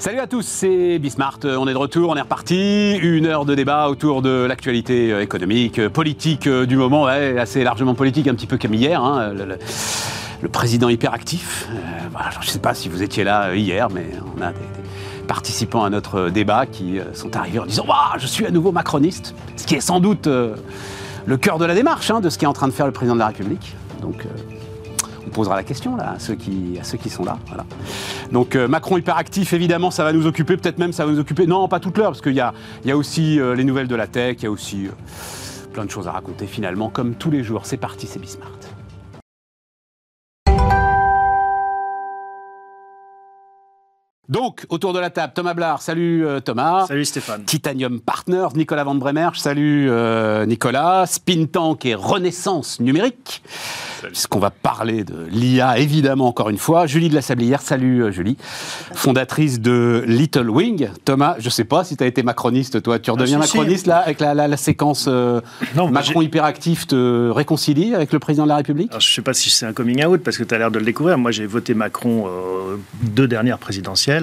Salut à tous, c'est Bismart. On est de retour, on est reparti. Une heure de débat autour de l'actualité euh, économique, euh, politique euh, du moment, assez largement politique, un petit peu comme hier. Hein, le, président hyperactif. Euh, je ne sais pas si vous étiez là euh, hier, mais on a des, participants à notre débat qui euh, sont arrivés en disant Waouh, je suis à nouveau macroniste. Ce qui est sans doute euh, le cœur de la démarche hein, de ce qu'est en train de faire le président de la République. Donc. euh, on posera la question là à ceux qui, sont là. Donc euh, Macron hyperactif, évidemment, ça va nous occuper, peut-être même ça va nous occuper, non, pas toute l'heure, parce qu'il y a, y a aussi euh, les nouvelles de la tech, il y a aussi euh, plein de choses à raconter finalement, comme tous les jours. C'est parti, c'est Bismart. Donc, autour de la table, Thomas Blard, salut euh, Thomas. Salut Stéphane. Titanium Partners, Nicolas Van Bremer, salut euh, Nicolas. Spin Tank et Renaissance numérique, puisqu'on va parler de l'IA évidemment encore une fois. Julie de la Sablière, salut euh, Julie, fondatrice de Little Wing. Thomas, je sais pas si tu as été macroniste toi, tu redeviens Ah, si, si. macroniste là avec la, la- la séquence euh, Non, Macron hyperactif te réconcilie avec le président de la République? Alors, je ne sais pas si c'est un coming out parce que tu as l'air de le découvrir. Moi, j'ai voté Macron euh, deux dernières présidentielles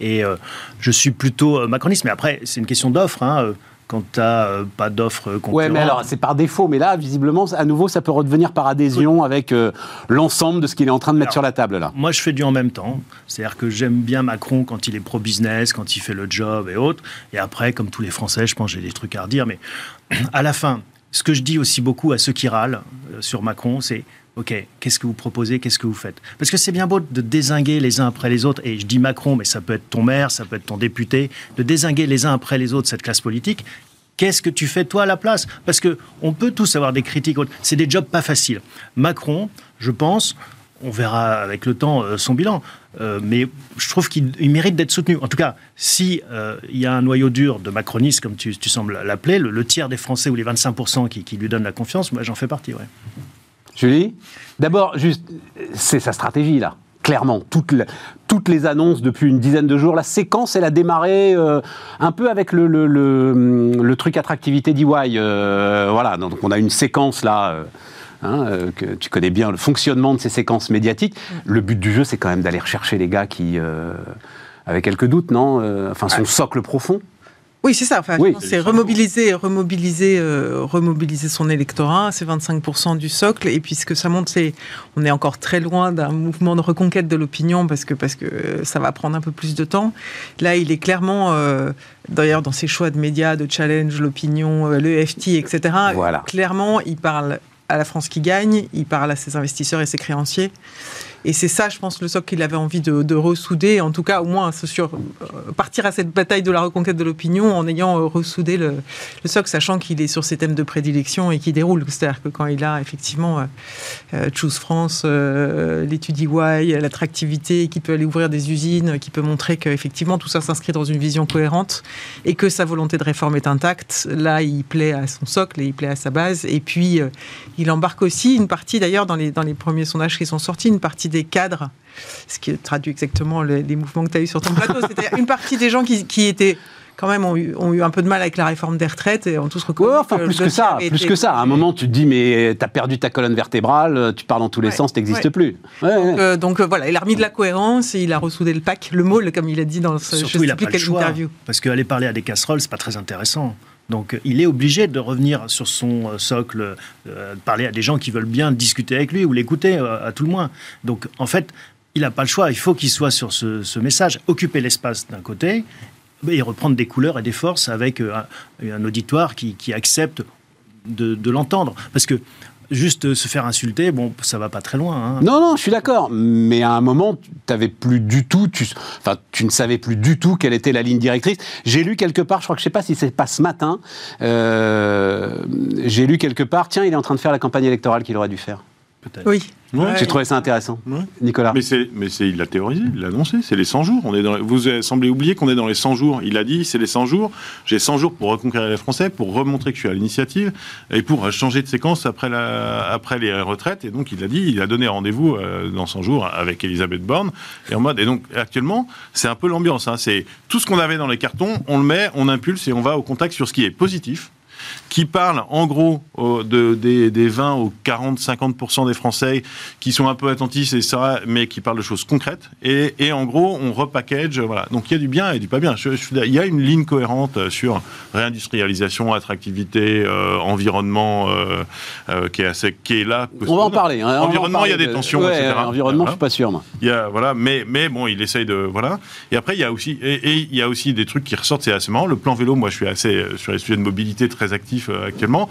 et euh, je suis plutôt euh, macroniste. Mais après, c'est une question d'offre. Hein, euh, quand tu n'as pas d'offre concurrente. Ouais, mais alors c'est par défaut. Mais là, visiblement, à nouveau, ça peut redevenir par adhésion avec euh, l'ensemble de ce qu'il est en train de mettre Alors, sur la table là. Moi, je fais du en même temps. C'est-à-dire que j'aime bien Macron quand il est pro-business, quand il fait le job et autres. Et après, comme tous les Français, je pense j'ai des trucs à redire. Mais à la fin, ce que je dis aussi beaucoup à ceux qui râlent euh, sur Macron, c'est OK, qu'est-ce que vous proposez, qu'est-ce que vous faites? Parce que c'est bien beau de désinguer les uns après les autres, et je dis Macron, mais ça peut être ton maire, ça peut être ton député, de désinguer les uns après les autres cette classe politique. Qu'est-ce que tu fais toi à la place? Parce que on peut tous avoir des critiques. C'est des jobs pas faciles. Macron, je pense, on verra avec le temps euh, son bilan, euh, mais je trouve qu'il il mérite d'être soutenu. En tout cas, si euh, il y a un noyau dur de macronistes, comme tu, sembles l'appeler, le, tiers des Français ou les 25% qui, lui donnent la confiance, moi j'en fais partie. Julie? D'abord, juste, c'est sa stratégie, là. Clairement, toutes, les- annonces depuis une dizaine de jours, la séquence, elle a démarré un peu avec le, truc attractivité d'EY. voilà, donc on a une séquence là, hein, euh, que tu connais bien, le fonctionnement de ces séquences médiatiques. Le but du jeu, c'est quand même d'aller rechercher les gars qui euh, avaient quelques doutes, non Euh, Enfin, son socle profond. Oui, c'est ça. Enfin, Oui. c'est remobiliser, remobiliser, euh, remobiliser son électorat, c'est 25% du socle. Et puis ce que ça montre, c'est on est encore très loin d'un mouvement de reconquête de l'opinion parce que parce que ça va prendre un peu plus de temps. Là, il est clairement, euh, d'ailleurs, dans ses choix de médias, de challenge, l'opinion, euh, le FT, etc. Voilà. Clairement, il parle à la France qui gagne, il parle à ses investisseurs et ses créanciers. Et c'est ça, je pense, le socle qu'il avait envie de, de ressouder, en tout cas, au moins, euh, partir à cette bataille de la reconquête de l'opinion en ayant euh, ressoudé le, le socle, sachant qu'il est sur ses thèmes de prédilection et qu'il déroule. C'est-à-dire que quand il a effectivement euh, Choose France, l'étude EY, l'attractivité, qui peut aller ouvrir des usines, qui peut montrer qu'effectivement tout ça s'inscrit dans une vision cohérente et que sa volonté de réforme est intacte, là, il plaît à son socle et il plaît à sa base. Et puis, il embarque aussi une partie, d'ailleurs, dans les, dans les premiers sondages qui sont sortis, une partie des cadres, ce qui traduit exactement les, les mouvements que tu as eu sur ton plateau. C'était une partie des gens qui, qui étaient quand même ont eu, ont eu un peu de mal avec la réforme des retraites et ont tous reconnu Ouais, enfin, plus que ça, plus été- que ça. À un moment, tu te dis, mais t'as perdu ta colonne vertébrale, tu parles dans tous les Ouais, sens, t'existes ouais. plus. Ouais, ouais. Donc, euh, donc, euh, voilà, il a remis de la cohérence et il a ressoudé le pack, le mot, comme il a dit dans ce, je Surtout, sais il plus pas le choix. interview. Parce qu'aller parler à des casseroles, c'est pas très intéressant. Donc, il est obligé de revenir sur son euh, socle, euh, de parler à des gens qui veulent bien discuter avec lui ou l'écouter, euh, à tout le moins. Donc, en fait, il n'a pas le choix. Il faut qu'il soit sur ce, message, occuper l'espace d'un côté et reprendre des couleurs et des forces avec euh, un, auditoire qui, qui accepte de, de l'entendre. Parce que juste euh, se faire insulter, bon, ça va pas très loin. hein. Non, non, je suis d'accord. Mais à un moment, tu n'avais plus du tout, tu, enfin, tu ne savais plus du tout quelle était la ligne directrice. J'ai lu quelque part, je crois que je sais pas si c'est pas ce matin, euh, j'ai lu quelque part, tiens, il est en train de faire la campagne électorale qu'il aurait dû faire. Peut-être. Oui. Ouais. J'ai trouvé ça intéressant. Ouais. Nicolas. Mais c'est, mais c'est, il l'a théorisé, il l'a annoncé, c'est les 100 jours. On est dans, vous avez- semblez oublier qu'on est dans les 100 jours. Il a dit, c'est les 100 jours. J'ai 100 jours pour reconquérir les Français, pour remontrer que je suis à l'initiative et pour changer de séquence après, la, après les retraites. Et donc, il a dit, il a donné rendez-vous euh, dans 100 jours avec Elisabeth Borne. Et en mode, et donc, actuellement, c'est un peu l'ambiance. hein. C'est tout ce qu'on avait dans les cartons, on le met, on impulse et on va au contact sur ce qui est positif. Qui parle en gros de, des, 20 aux 40, 50% des Français qui sont un peu attentifs, et ça, mais qui parlent de choses concrètes. Et, et en gros, on repackage. Voilà. Donc il y a du bien et du pas bien. il y a une ligne cohérente sur réindustrialisation, attractivité, euh, environnement euh, euh, qui, est assez, qui est là. On va en parler. Hein, environnement, il y a des tensions, etc. Environnement, je suis pas sûr. Moi. Il y a, voilà, mais, mais bon, il essaye de. Voilà. Et après, il y a aussi, et, il y a aussi des trucs qui ressortent, c'est assez marrant. Le plan vélo, moi, je suis assez sur les sujets de mobilité très actif actuellement.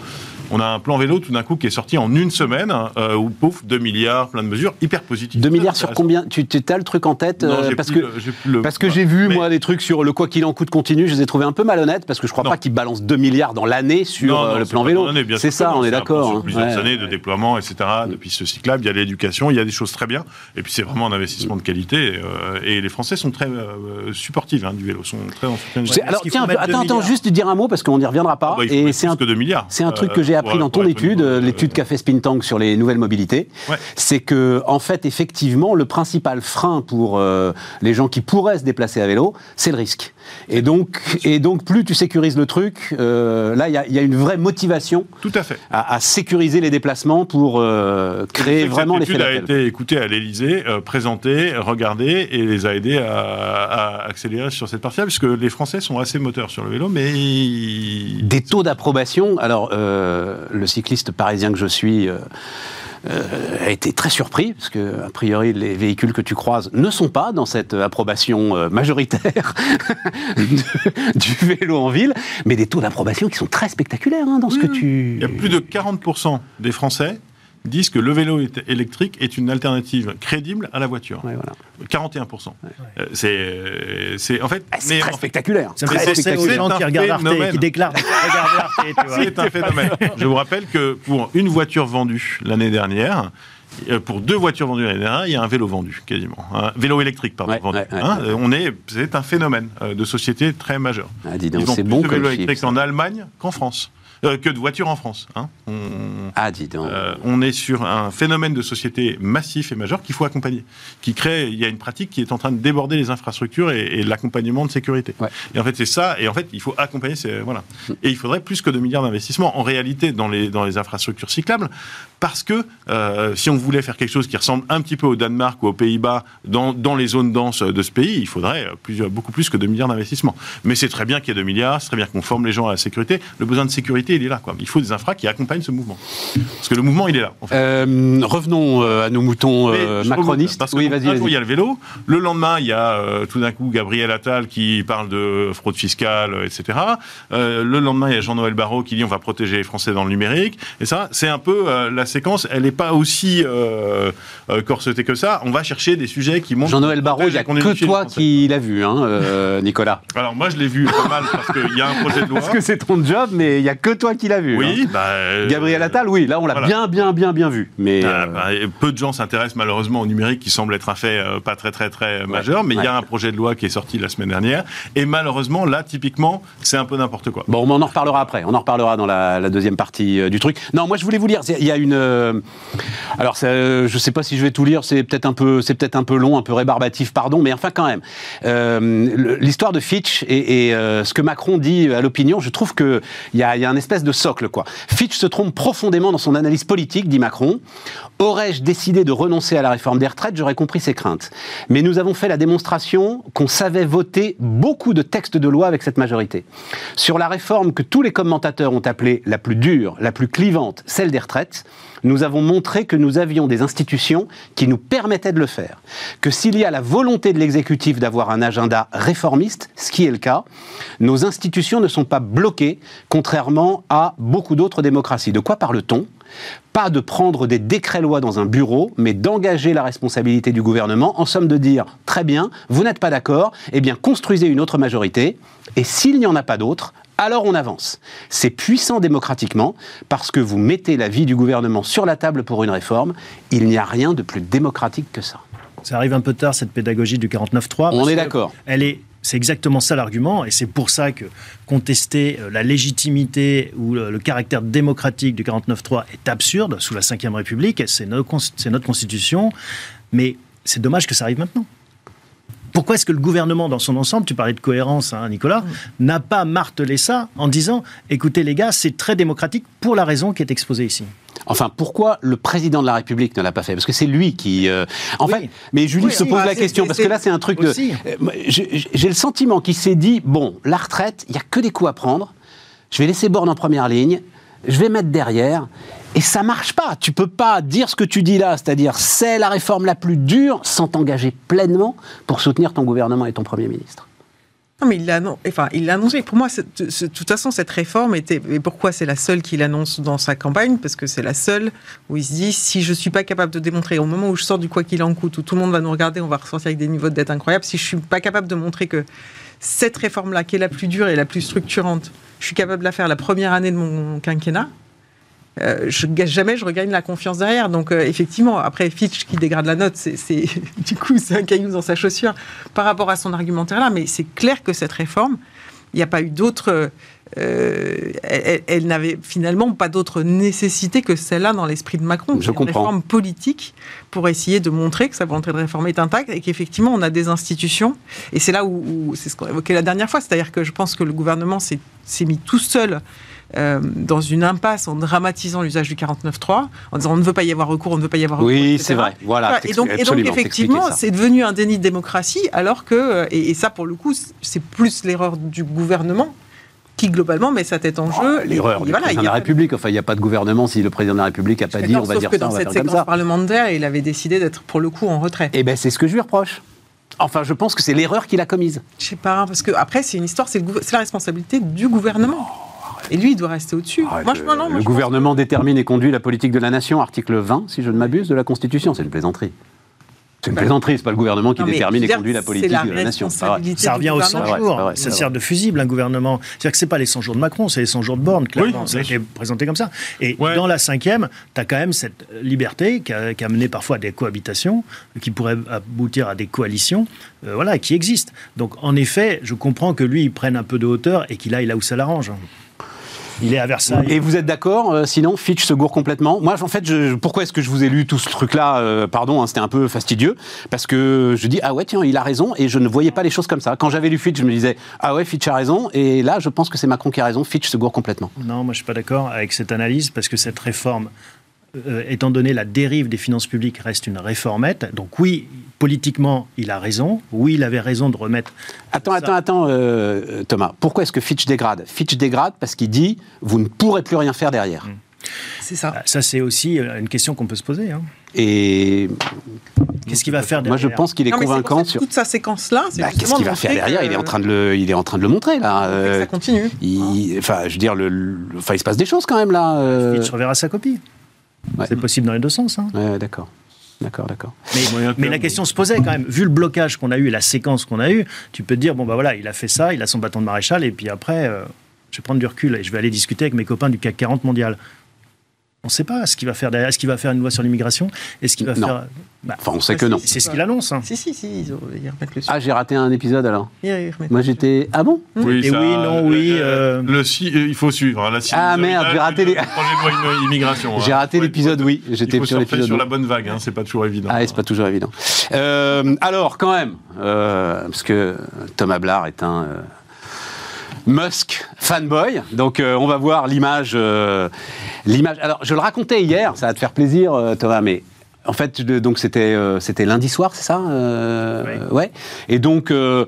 On a un plan vélo tout d'un coup qui est sorti en une semaine, où pouf, 2 milliards, plein de mesures, hyper positives. 2 milliards sur combien Tu as le truc en tête parce, que, parce que j'ai vu, moi, des trucs sur le quoi qu'il en coûte continu, je les ai trouvés un peu malhonnêtes parce que je crois pas qu'ils balancent 2 milliards dans l'année sur euh, le plan vélo. C'est ça, on est d'accord. Hein. Plusieurs années de déploiement, etc., de pistes cyclables, il y a l'éducation, il y a des choses très bien. Et puis c'est vraiment un investissement de qualité. Euh, et les Français sont très euh, supportifs hein, du vélo, sont très en soutien. Alors tiens, attends, attends, juste dire un mot parce qu'on n'y reviendra pas. Ah bah, et c'est un, que 2 milliards. C'est un truc que j'ai appris dans ton étude, l'étude qu'a fait Spintank sur les nouvelles mobilités. C'est que, en fait, effectivement, le principal frein pour les gens qui pourraient se déplacer à vélo, c'est le risque. Et donc, et donc, plus tu sécurises le truc, euh, là, il y, a une vraie motivation Tout à, fait. à, sécuriser les déplacements pour euh, créer vraiment l'effet d'appel. a été écoutée à l'Elysée, euh, présentée, regardée, et les a aidés à, accélérer sur cette partie-là, puisque les Français sont assez moteurs sur le vélo, mais... Des taux d'approbation, alors, le cycliste parisien que je suis euh, a été très surpris, parce que, a priori, les véhicules que tu croises ne sont pas dans cette approbation euh, majoritaire du vélo en ville, mais des taux d'approbation qui sont très spectaculaires hein, dans ce que tu... Il y a plus de 40% des Français disent que le vélo électrique est une alternative crédible à la voiture. 41%. Euh, c'est, c'est en fait, ah, c'est très spectaculaire. C'est aux gens qui regardent Arte, qui déclarent C'est un phénomène. Je vous rappelle que pour une voiture vendue l'année dernière, euh, pour deux voitures vendues l'année dernière, il y a un vélo vendu quasiment, un vélo électrique pardon. vendu. Hein, euh, on est, c'est un phénomène de société très majeur. Ah, dis donc, c'est bon de vélos électriques en Allemagne qu'en France. Euh, que de voitures en France. Hein. On, ah, dis donc. Euh, on est sur un phénomène de société massif et majeur qu'il faut accompagner, qui crée. Il y a une pratique qui est en train de déborder les infrastructures et, l'accompagnement de sécurité. Et en fait, c'est ça. Et en fait, il faut accompagner. Ces, voilà. Mm. Et il faudrait plus que 2 milliards d'investissements en réalité dans les dans les infrastructures cyclables, parce que euh, si on voulait faire quelque chose qui ressemble un petit peu au Danemark ou aux Pays-Bas dans, dans les zones denses de ce pays, il faudrait beaucoup plus que 2 milliards d'investissements. Mais c'est très bien qu'il y ait 2 milliards, c'est très bien qu'on forme les gens à la sécurité. Le besoin de sécurité il est là. Quoi. Il faut des infras qui accompagnent ce mouvement. Parce que le mouvement, il est là. Euh, revenons euh, à nos moutons euh, macronistes. Parce que oui, vas-y, il y a le vélo. Le lendemain, il y a tout d'un coup Gabriel Attal qui parle de fraude fiscale, etc. le lendemain, il y a Jean-Noël Barrot qui dit on va protéger les Français dans le numérique. Et ça, c'est un peu la séquence. Elle n'est pas aussi corsetée que ça. On va chercher des sujets qui montrent. Jean-Noël Barrot, il n'y a que toi qui l'as vu, hein, Nicolas. Alors moi, je l'ai vu pas mal parce qu'il y a un projet de loi. Parce que c'est ton job, mais il n'y a que toi qui l'as vu. Oui, hein. bah, euh, Gabriel Attal, oui, là on l'a bien, bien, bien, bien vu. Mais ah, euh, bah, peu de gens s'intéressent malheureusement au numérique, qui semble être un fait euh, pas très, très, très majeur. Mais il y a un projet de loi qui est sorti la semaine dernière, et malheureusement là, typiquement, c'est un peu n'importe quoi. Bon, on en reparlera après. On en reparlera dans la, deuxième partie du truc. Non, moi je voulais vous lire. Il y a une. alors, je je sais pas si je vais tout lire. C'est peut-être un peu, c'est peut-être un peu long, un peu rébarbatif, pardon, mais enfin quand même. L'histoire de Fitch et, ce que Macron dit à l'opinion, je trouve que il y a, y a un espèce de socle, quoi. Fitch se trompe profondément dans son analyse politique, dit Macron. Aurais-je décidé de renoncer à la réforme des retraites, j'aurais compris ses craintes. Mais nous avons fait la démonstration qu'on savait voter beaucoup de textes de loi avec cette majorité. Sur la réforme que tous les commentateurs ont appelée la plus dure, la plus clivante, celle des retraites, nous avons montré que nous avions des institutions qui nous permettaient de le faire. Que s'il y a la volonté de l'exécutif d'avoir un agenda réformiste, ce qui est le cas, nos institutions ne sont pas bloquées, contrairement à beaucoup d'autres démocraties. De quoi parle-t-on? Pas de prendre des décrets-lois dans un bureau, mais d'engager la responsabilité du gouvernement, en somme de dire, très bien, vous n'êtes pas d'accord, eh bien construisez une autre majorité, et s'il n'y en a pas d'autre, alors on avance. C'est puissant démocratiquement parce que vous mettez la vie du gouvernement sur la table pour une réforme. Il n'y a rien de plus démocratique que ça. Ça arrive un peu tard, cette pédagogie du 49-3. On est d'accord. Elle est c'est exactement ça l'argument, et c'est pour ça que contester euh, la légitimité ou le, caractère démocratique du 49-3 est absurde sous la Ve République, c'est notre, constitution, mais c'est dommage que ça arrive maintenant. pourquoi est-ce que le gouvernement dans son ensemble, tu parlais de cohérence, hein, Nicolas, n'a pas martelé ça en disant, écoutez les gars, c'est très démocratique pour la raison qui est exposée ici? Enfin, pourquoi le président de la République ne l'a pas fait? Parce que c'est lui qui. euh, En Oui. fait, mais Julie Oui, se pose bah, la c'est- question parce que là, c'est un truc de. Aussi. Euh, J'ai j'ai le sentiment qu'il s'est dit bon, la retraite, il y a que des coups à prendre. Je vais laisser Borne en première ligne. Je vais mettre derrière. Et ça marche pas. Tu peux pas dire ce que tu dis là, c'est-à-dire c'est la réforme la plus dure, sans t'engager pleinement pour soutenir ton gouvernement et ton premier ministre. Non, mais il l'a enfin, annoncé. Pour moi, de toute façon, cette réforme était. Et pourquoi c'est la seule qu'il annonce dans sa campagne? Parce que c'est la seule où il se dit si je suis pas capable de démontrer, au moment où je sors du quoi qu'il en coûte, où tout le monde va nous regarder, on va ressortir avec des niveaux de dette incroyables, si je suis pas capable de montrer que cette réforme-là, qui est la plus dure et la plus structurante, je suis capable de la faire la première année de mon quinquennat. Euh, je, jamais je regagne la confiance derrière. Donc, euh, effectivement, après Fitch qui dégrade la note, c'est, du coup, c'est un caillou dans sa chaussure par rapport à son argumentaire là. Mais c'est clair que cette réforme, il n'y a pas eu d'autre. euh, elle, n'avait finalement pas d'autre nécessité que celle-là dans l'esprit de Macron. Je C'est une comprends. réforme politique pour essayer de montrer que sa volonté de réforme est intacte et qu'effectivement on a des institutions. Et c'est là où, où- c'est ce qu'on évoquait la dernière fois, c'est-à-dire que je pense que le gouvernement s'est mis tout seul euh, dans une impasse en dramatisant l'usage du 49.3, en disant on ne veut pas y avoir recours, on ne veut pas y avoir recours. Oui, c'est vrai. Voilà. et donc, et donc absolument, effectivement, c'est devenu un déni de démocratie, alors que, euh, et, et ça pour le coup, c'est plus l'erreur du gouvernement qui globalement met sa tête en jeu. Oh, L'erreur Et du voilà, président de la République. Enfin, il n'y a pas de gouvernement si le président de la République n'a pas dit on va dire que ça, on dans va cette faire comme séquence ça. parlementaire, il avait décidé d'être pour le coup en retrait. Eh ben, c'est ce que je lui reproche. Enfin, je pense que c'est l'erreur qu'il a commise. Je sais pas, parce que après c'est une histoire, c'est la responsabilité du gouvernement. Et lui, il doit rester au-dessus. Arrête, Moi, je- le non, gouvernement détermine et conduit la politique de la nation, article 20, si je ne m'abuse, de la Constitution. C'est une plaisanterie. C'est une plaisanterie, c'est pas le gouvernement qui Non, détermine et conduit la politique la de la nation. Ça revient aux 100 gouvernement. C'est vrai, jours. ça sert de fusible, un gouvernement. C'est-à-dire que c'est pas les 100 jours de Macron, c'est les 100 jours de Borne, clairement. Oui, ça a bien été présenté comme ça. Et Ouais. dans la cinquième, tu as quand même cette liberté qui a, qui a mené parfois à des cohabitations, qui pourraient aboutir à des coalitions, euh, voilà, qui existent. Donc, en effet, je comprends que lui, il prenne un peu de hauteur et qu'il aille là où ça l'arrange. Il est à Versailles. Et vous êtes d'accord euh, Sinon, Fitch se gourre complètement? Moi, en fait, je- pourquoi est-ce que je vous ai lu tout ce truc-là euh, Pardon, hein, c'était un peu fastidieux. Parce que je dis, ah ouais, tiens, il a raison. Et je ne voyais pas les choses comme ça. Quand j'avais lu Fitch, je me disais, ah ouais, Fitch a raison. Et là, je pense que c'est Macron qui a raison. Fitch se gourre complètement. Non, moi je suis pas d'accord avec cette analyse parce que cette réforme, euh, étant donné la dérive des finances publiques, reste une réformette. Donc oui, politiquement, il a raison. Oui, il avait raison de remettre. Attends, Ça- attends, attends, euh, Thomas. Pourquoi est-ce que Fitch dégrade? Fitch dégrade parce qu'il dit, vous ne pourrez plus rien faire derrière. C'est ça. Ah, Ça, c'est aussi euh, une question qu'on peut se poser. hein. Et Qu'est-ce qu'il va faire moi, je derrière? pense qu'il est Non, convaincant ça sur. toute sa séquence-là. c'est Bah, Qu'est-ce qu'il va faire derrière? Que- il est, en train de le, il est en train de le montrer, là. Euh, ça continue. il- enfin, je veux dire, le, le- enfin, il se passe des choses quand même, là. euh. Il surveillera sa copie. Ouais. C'est possible dans les deux sens. hein. Ouais, d'accord. D'accord, d'accord. Mais, la question se posait quand même. Vu le blocage qu'on a eu et la séquence qu'on a eue, tu peux te dire bon, bah voilà, il a fait ça, il a son bâton de maréchal, et puis après, euh, je vais prendre du recul et je vais aller discuter avec mes copains du CAC 40 mondial. On ne sait pas ce qu'il va faire derrière. Est-ce qu'il va faire une loi sur l'immigration Est-ce qu'il va Non. faire. Bah, Enfin, on sait que non. c'est ce qu'il annonce. hein. Si, si, si, ils, ont- ils remettent le Ah, j'ai raté un épisode alors. Ils Moi, j'étais. Ah bon? Oui, Et oui, non, oui, euh, Le, si- euh, il faut suivre. hein, la Ah, merde, j'ai raté les- immigration. J'ai hein. raté l'épisode, oui. J'étais sur l'épisode. sur la bonne vague, hein, c'est pas toujours évident. Ah, c'est pas toujours évident. Euh, alors, quand même, euh, parce que Thomas Blard est un euh, Musk fanboy, donc euh, on va voir l'image. euh, l'image. Alors, je le racontais hier, ça va te faire plaisir, euh, Thomas, mais. En fait, donc c'était euh, c'était lundi soir, c'est ça euh, Ouais. Et donc euh,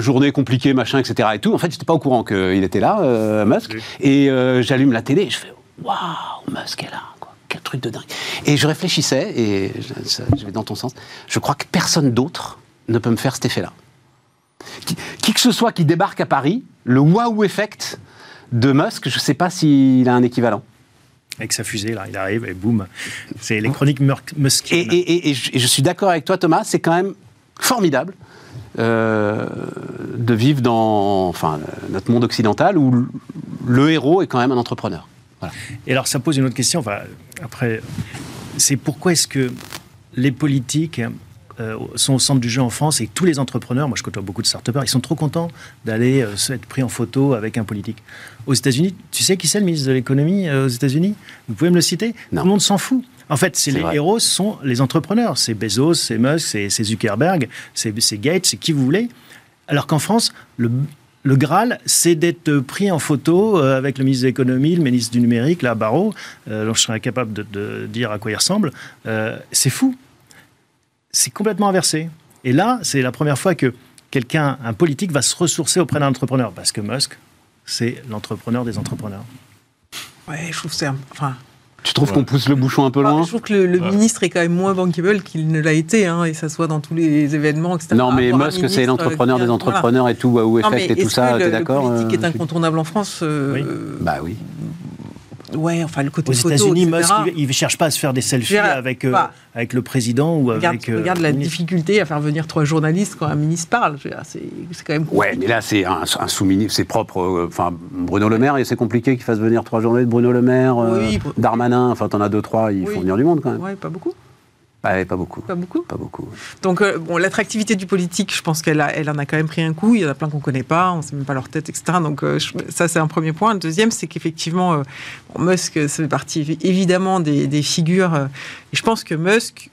journée compliquée, machin, etc. Et tout. En fait, j'étais pas au courant qu'il était là, Musk. Oui. Et j'allume la télé et je fais waouh, Musk est là, quoi. Quel truc de dingue. Et je réfléchissais et je, je vais dans ton sens. Je crois que personne d'autre ne peut me faire cet effet-là. Qui, qui que ce soit qui débarque à Paris, le waouh effect de Musk, je sais pas s'il a un équivalent. Avec sa fusée, là, il arrive et boum. C'est les chroniques Mur- Et, Muskiennes. et- et- et je, suis d'accord avec toi, Thomas, c'est quand même formidable euh, de vivre dans enfin, notre monde occidental où le- le héros est quand même un entrepreneur. Voilà. Et alors, ça pose une autre question. Enfin, après, c'est pourquoi est-ce que les politiques euh, sont au centre du jeu en France et que tous les entrepreneurs, moi je côtoie beaucoup de start ils sont trop contents d'aller euh, être pris en photo avec un politique. Aux États-Unis, tu sais qui c'est le ministre de l'économie euh, aux États-Unis? Vous pouvez me le citer? Non. Tout le monde s'en fout. En fait, c'est les vrai. héros sont les entrepreneurs. C'est Bezos, c'est Musk, c'est Zuckerberg, c'est Gates, c'est qui vous voulez. Alors qu'en France, le, le Graal, c'est d'être pris en photo euh, avec le ministre de l'économie, le ministre du numérique, là, Barrault, euh, dont je serais incapable de, de dire à quoi il ressemble. Euh, c'est fou. C'est complètement inversé. Et là, c'est la première fois que quelqu'un, un politique, va se ressourcer auprès d'un entrepreneur. Parce que Musk, c'est l'entrepreneur des entrepreneurs. Ouais, je trouve que c'est un- enfin, Tu trouves qu'on pousse le bouchon un peu enfin, loin je trouve que le, le Ouais. ministre est quand même moins bankable qu'il ne l'a été, hein, et ça se voit dans tous les événements, etc. Non, mais Musk, c'est l'entrepreneur euh, des entrepreneurs et tout, Wahoo voilà. Non, mais Effect et tout ça, t'es d'accord Le politique euh, est incontournable en France. euh, Bah oui. Ouais, enfin le côté Aux photo, États-unis, etc. Musk, il ne cherche pas à se faire des selfies avec, euh, bah, avec le président ou Regarde, avec. euh, regarde la difficulté à faire venir trois journalistes quand un ministre parle. Dire, C'est c'est quand même Ouais, mais là, c'est un, un sous-ministre, c'est propre. euh, Enfin, Bruno Le Maire, et c'est compliqué qu'il fasse venir trois journées de Bruno Le Maire, euh, Oui. Darmanin, enfin, t'en as deux, trois, il Oui. faut venir du monde quand même. Ouais, pas beaucoup. Ouais, pas beaucoup. Pas beaucoup. Pas beaucoup. Donc, euh, bon, l'attractivité du politique, je pense qu'elle a- elle en a quand même pris un coup. Il y en a plein qu'on connaît pas, on sait même pas leur tête, etc. Donc, euh, je- ça, c'est un premier point. Le deuxième, c'est qu'effectivement, euh, bon, Musk, ça fait partie évi- évidemment des, des figures. euh, et je pense que Musk,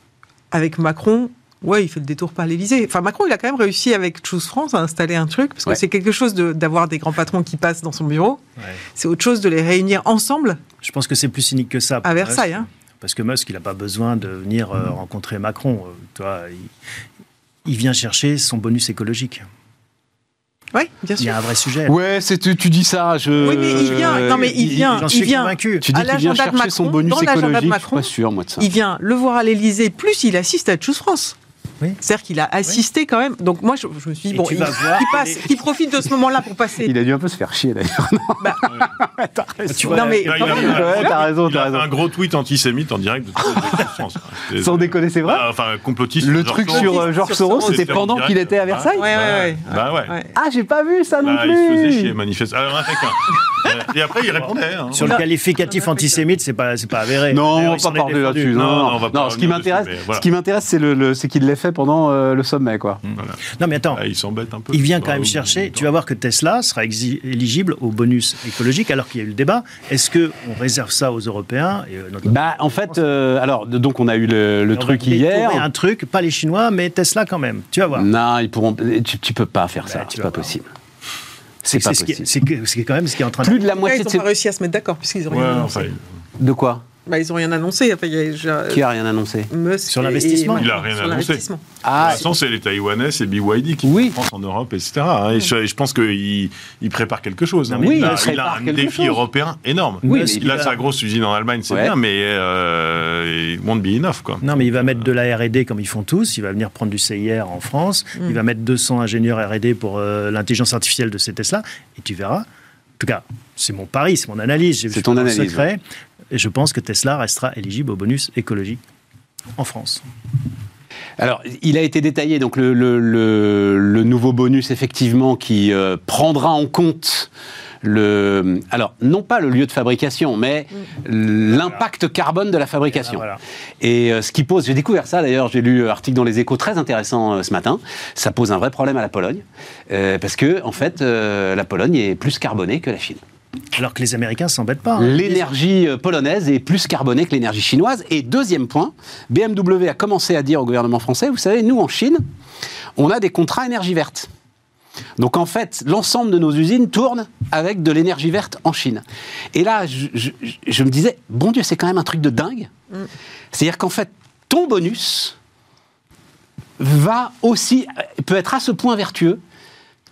avec Macron, ouais, il fait le détour par l'Élysée. Enfin, Macron, il a quand même réussi avec Choose France à installer un truc, parce que Ouais. c'est quelque chose de- d'avoir des grands patrons qui passent dans son bureau. Ouais. C'est autre chose de les réunir ensemble Je pense que c'est plus cynique que ça. à. Versailles. hein. Parce que Musk, il n'a pas besoin de venir euh, rencontrer Macron. euh, tu vois, il, il vient chercher son bonus écologique. Oui, bien Il y sûr. a un vrai sujet. Ouais, c'est, tu, tu dis ça, je. Oui, mais il vient. Non, mais il vient. J'en il suis vient. convaincu. Tu dis qu'il vient chercher son Macron, bonus dans l'agenda de écologique, je suis Macron, pas sûr, moi, de ça. Il vient le voir à l'Elysée, plus il assiste à Choose France. Oui. C'est-à-dire qu'il a assisté quand même. Donc moi, je, je me suis dit, bon, il, il passe, il profite de ce moment-là pour passer. Il a dû un peu se faire chier d'ailleurs. Bah, T'as raison. Tu vois, non, mais quand il a- Ouais, t'as raison, Il t'as raison. un gros tweet antisémite en direct de. C'était- Sans déconner, c'est vrai Ah, Enfin, complotiste. Le truc Soros. sur euh, Georges Soros, c'était c'était en pendant direct. qu'il était à Versailles Ouais, ouais, ouais. Bah ouais. Ah, j'ai pas vu ça non Bah, il se faisait plus chier, manifeste. Alors, un chacun. Et après, il répondait. hein. Sur le Non. qualificatif antisémite, c'est pas, c'est pas avéré. Non, on va pas parler là-dessus. Non, Non, non, non, on va pas non, ce qui m'intéresse, c'est qu'il fait pendant euh, le sommet, quoi. Voilà. Non, mais attends. Ah, il s'embête un peu. Il vient quand même chercher. Tu vas voir que Tesla sera éligible au bonus écologique alors qu'il y a eu le débat. Est-ce que on réserve ça aux Européens et, euh, Bah, en fait, euh, alors, donc on a eu le, truc hier. Un truc, pas les Chinois, mais Tesla quand même. Tu vas voir. Non, ils pourront. Tu, tu peux pas faire ça. Bah, tu c'est pas voir. possible. C'est pas ce qui, possible. c'est quand même ce qui est en train de. Plus de la moitié ils n'ont ces. pas réussi à se mettre d'accord puisqu'ils n'ont Ouais, rien De quoi? Bah, ils n'ont rien annoncé. Enfin, il y a déjà- Qui a rien annoncé Musk Sur l'investissement et Il a Macron, rien sur annoncé. Pour Ah, l'instant, c'est les Taïwanais, c'est BYD qui Oui. en Europe, etc. hein. Et je, je pense qu'il il prépare quelque chose. hein. Oui, il a, il prépare il a un défi chose. européen énorme. Oui, Musk, il a sa grosse usine en Allemagne, c'est Ouais. bien, mais euh, won't be enough. Quoi. Non, mais il va mettre de la R&D comme ils font tous. Il va venir prendre du CIR en France. Il va mettre 200 ingénieurs R&D pour euh, l'intelligence artificielle de ces Tesla. Et tu verras. En tout cas, c'est mon pari, c'est mon analyse. C'est ton analyse, Secret. Et je pense que Tesla restera éligible au bonus écologique en France. Alors, il a été détaillé, donc le, le- le- le nouveau bonus, effectivement, qui euh, prendra en compte le. Alors, non pas le lieu de fabrication, mais l'impact carbone de la fabrication. Voilà. Et euh, ce qui pose, j'ai découvert ça d'ailleurs, j'ai lu un article dans les échos très intéressant euh, ce matin, ça pose un vrai problème à la Pologne, euh, parce que, en fait, euh, la Pologne est plus carbonée que la Chine. Alors que les Américains s'embêtent pas. hein. L'énergie euh, polonaise est plus carbonée que l'énergie chinoise. Et deuxième point, BMW a commencé à dire au gouvernement français, vous savez, nous en Chine, on a des contrats énergie verte. Donc en fait, l'ensemble de nos usines tournent avec de l'énergie verte en Chine. Et là, je, je- je me disais, bon Dieu, c'est quand même un truc de dingue. C'est-à-dire qu'en fait, ton bonus va aussi, peut être à ce point vertueux,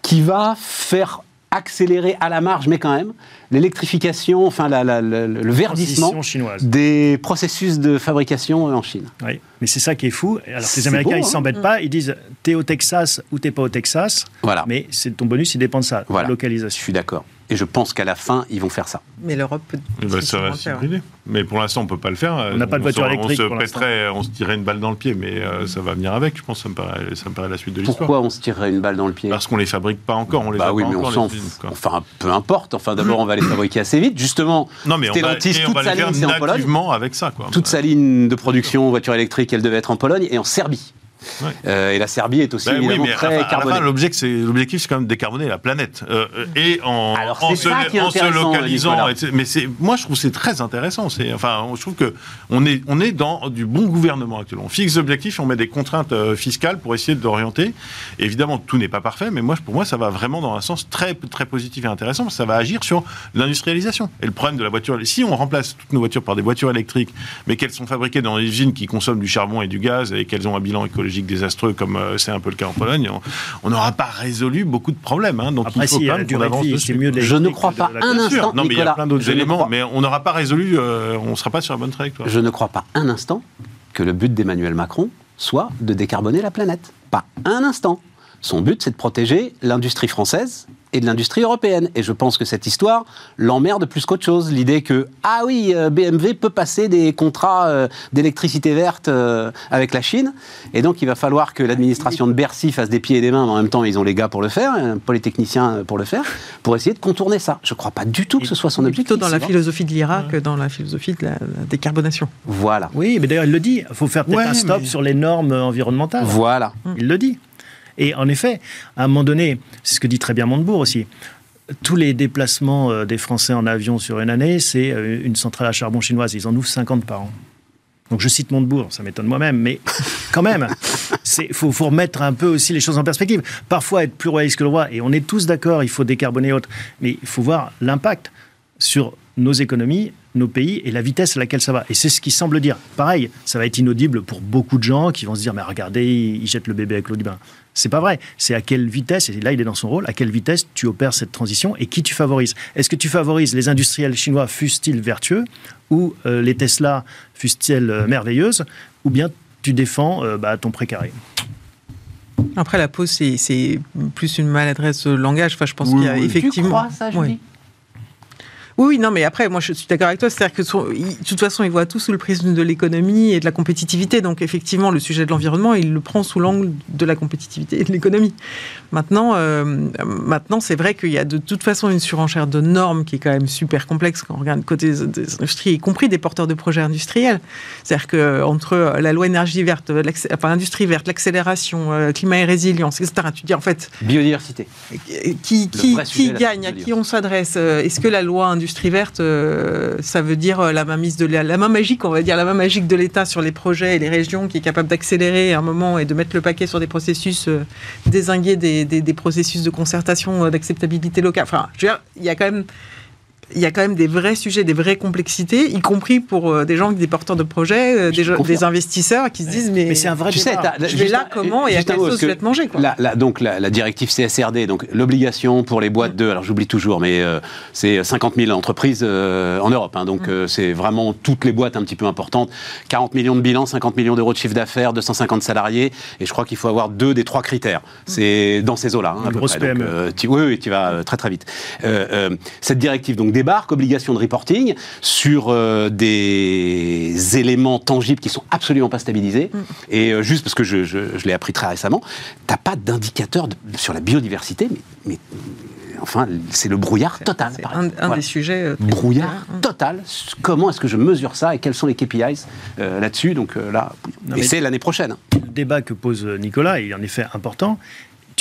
qui va faire accélérer à la marge, mais quand même, l'électrification, enfin la- la- la- le verdissement chinoise. des processus de fabrication en Chine. Oui, mais c'est ça qui est fou. Alors les Américains, beau, ils hein. s'embêtent pas. Ils disent t'es au Texas ou t'es pas au Texas. Voilà. Mais c'est ton bonus, il dépend de ça. Voilà. Je Localisation. suis d'accord. Et je pense qu'à la fin, ils vont faire ça. Mais l'Europe peut. Ben, ça va s'hybrider. Mais pour l'instant, on peut pas le faire. On n'a pas de voiture se- électrique On se pour pèterait, on se tirerait une balle dans le pied, mais euh, ça va venir avec. Je pense ça me paraît, ça me paraît la suite de l'histoire. Pourquoi on se tirerait une balle dans le pied? Parce qu'on les fabrique pas encore. On les Bah a oui, pas mais on encore, s'en fout. quoi. Enfin, peu importe. Enfin, d'abord, on va les fabriquer assez vite. Justement, Non, mais on va, et on toute va sa les faire ligne, c'est en Pologne. nativement avec ça. Quoi. toute sa ligne de production voiture électrique, elle devait être en Pologne et en Serbie. Ouais. Euh, et la Serbie est aussi Ben évidemment très carbonée. l'objectif, c'est l'objectif, c'est quand même de décarboner la planète Euh, et en, Alors, en c'est se, en localisant. Mais moi, je trouve que c'est très intéressant. Enfin, je trouve que on est, on est dans du bon gouvernement actuellement. On fixe des objectifs, on met des contraintes euh, fiscales pour essayer d'orienter. Évidemment, tout n'est pas parfait, mais moi, pour moi, ça va vraiment dans un sens très, très positif et intéressant. Parce que ça va agir sur l'industrialisation. Et le problème de la voiture, si on remplace toutes nos voitures par des voitures électriques, mais qu'elles sont fabriquées dans des usines qui consomment du charbon et du gaz et qu'elles ont un bilan écologique désastreux, comme euh, c'est un peu le cas en Pologne, on- n'aura pas résolu beaucoup de problèmes. hein. Donc Après, il faut si, quand même qu'on avance vie, dessus. c'est mieux de Je ne crois pas un instant, Non, mais il y a plein d'autres éléments, crois- mais on n'aura pas résolu, euh, on ne sera pas sur la bonne trajectoire. Je ne crois pas un instant que le but d'Emmanuel Macron soit de décarboner la planète. Pas un instant. Son but, c'est de protéger l'industrie française et de l'industrie européenne. Et je pense que cette histoire l'emmerde plus qu'autre chose. L'idée que, ah oui, euh, BMW peut passer des contrats euh, d'électricité verte euh, avec la Chine. Et donc, il va falloir que l'administration de Bercy fasse des pieds et des mains, mais en même temps, ils ont les gars pour le faire, un polytechnicien pour le faire, pour essayer de contourner ça. Je ne crois pas du tout que ce soit son objectif. Plutôt dans la philosophie de l'IRA que dans la philosophie de la, la décarbonation. Voilà. Oui, mais d'ailleurs, il le dit. Il faut faire peut-être Ouais, un stop mais- sur les normes environnementales. Voilà. Il le dit. Et en effet, à un moment donné, c'est ce que dit très bien Montebourg aussi. Tous les déplacements euh, des Français en avion sur une année, c'est euh, une centrale à charbon chinoise. Ils en ouvrent 50 par an. Donc je cite Montebourg, ça m'étonne moi-même, mais quand même, il faut, faut remettre un peu aussi les choses en perspective. Parfois être plus royaliste que le roi, et on est tous d'accord, il faut décarboner et autres, mais il faut voir l'impact sur nos économies, nos pays et la vitesse à laquelle ça va. Et c'est ce qui semble dire. Pareil, ça va être inaudible pour beaucoup de gens qui vont se dire mais regardez, ils jettent le bébé avec l'eau du bain. C'est pas vrai. C'est à quelle vitesse, et là il est dans son rôle, à quelle vitesse tu opères cette transition et qui tu favorises. Est-ce que tu favorises les industriels chinois, fussent-ils vertueux, ou euh, les Tesla, fussent-elles euh, merveilleuses, ou bien tu défends euh, bah, ton précaré? Après, la pause, c'est- plus une maladresse de langage. Enfin, je pense Oui, qu'il y a oui. effectivement. ça, Oui. Oui, oui, non, mais après, moi, je suis d'accord avec toi. C'est-à-dire que, de toute façon, il voit tout sous le prisme de l'économie et de la compétitivité. Donc, effectivement, le sujet de l'environnement, il le prend sous l'angle de la compétitivité et de l'économie. Maintenant, euh, maintenant, c'est vrai qu'il y a de toute façon une surenchère de normes qui est quand même super complexe quand on regarde côté des, industries, y compris des porteurs de projets industriels. C'est-à-dire que entre la loi énergie verte, l'accé- enfin, industrie verte, l'accélération, euh, climat et résilience, etc. Tu dis en fait, Biodiversité. qui, qui, gagne, à qui on s'adresse Euh, Est-ce que la loi industrie verte, euh, ça veut dire euh, la main mise de la, main magique, on va dire la main magique de l'État sur les projets et les régions, qui est capable d'accélérer un moment et de mettre le paquet sur des processus euh, désingués, des, des- des processus de concertation, d'acceptabilité locale. Enfin, je veux dire, il y a quand même il y a quand même des vrais sujets, des vraies complexités, y compris pour euh, des gens, des porteurs de projets, euh, des, investisseurs qui se disent mais, Mais c'est un vrai Tu sais, je vais là un- comment et à quelle sauce je vais te manger quoi. La, la- donc la, la directive CSRD, donc l'obligation pour les boîtes de, alors j'oublie toujours, mais euh, c'est 50 000 entreprises euh, en Europe, hein, donc euh, c'est vraiment toutes les boîtes un petit peu importantes. 40 millions de bilans, 50 millions d'euros de chiffre d'affaires, 250 salariés, et je crois qu'il faut avoir deux des trois critères. C'est dans ces eaux-là, hein, à Une peu grosse près. Donc, PME. euh, tu, oui, oui, tu vas euh, très très vite. Euh, euh, cette directive donc débarque, obligation de reporting sur euh, des éléments tangibles qui sont absolument pas stabilisés. Et euh, juste parce que je, je- je l'ai appris très récemment, t'as pas d'indicateur sur la biodiversité, mais, mais, enfin c'est le brouillard total. C'est un, exemple. un Voilà. des sujets. euh, Brouillard total. Comment est-ce que je mesure ça et quels sont les KPIs euh, là-dessus? Donc euh, là, Non, et c'est l'année prochaine. le débat que pose Nicolas est en effet important.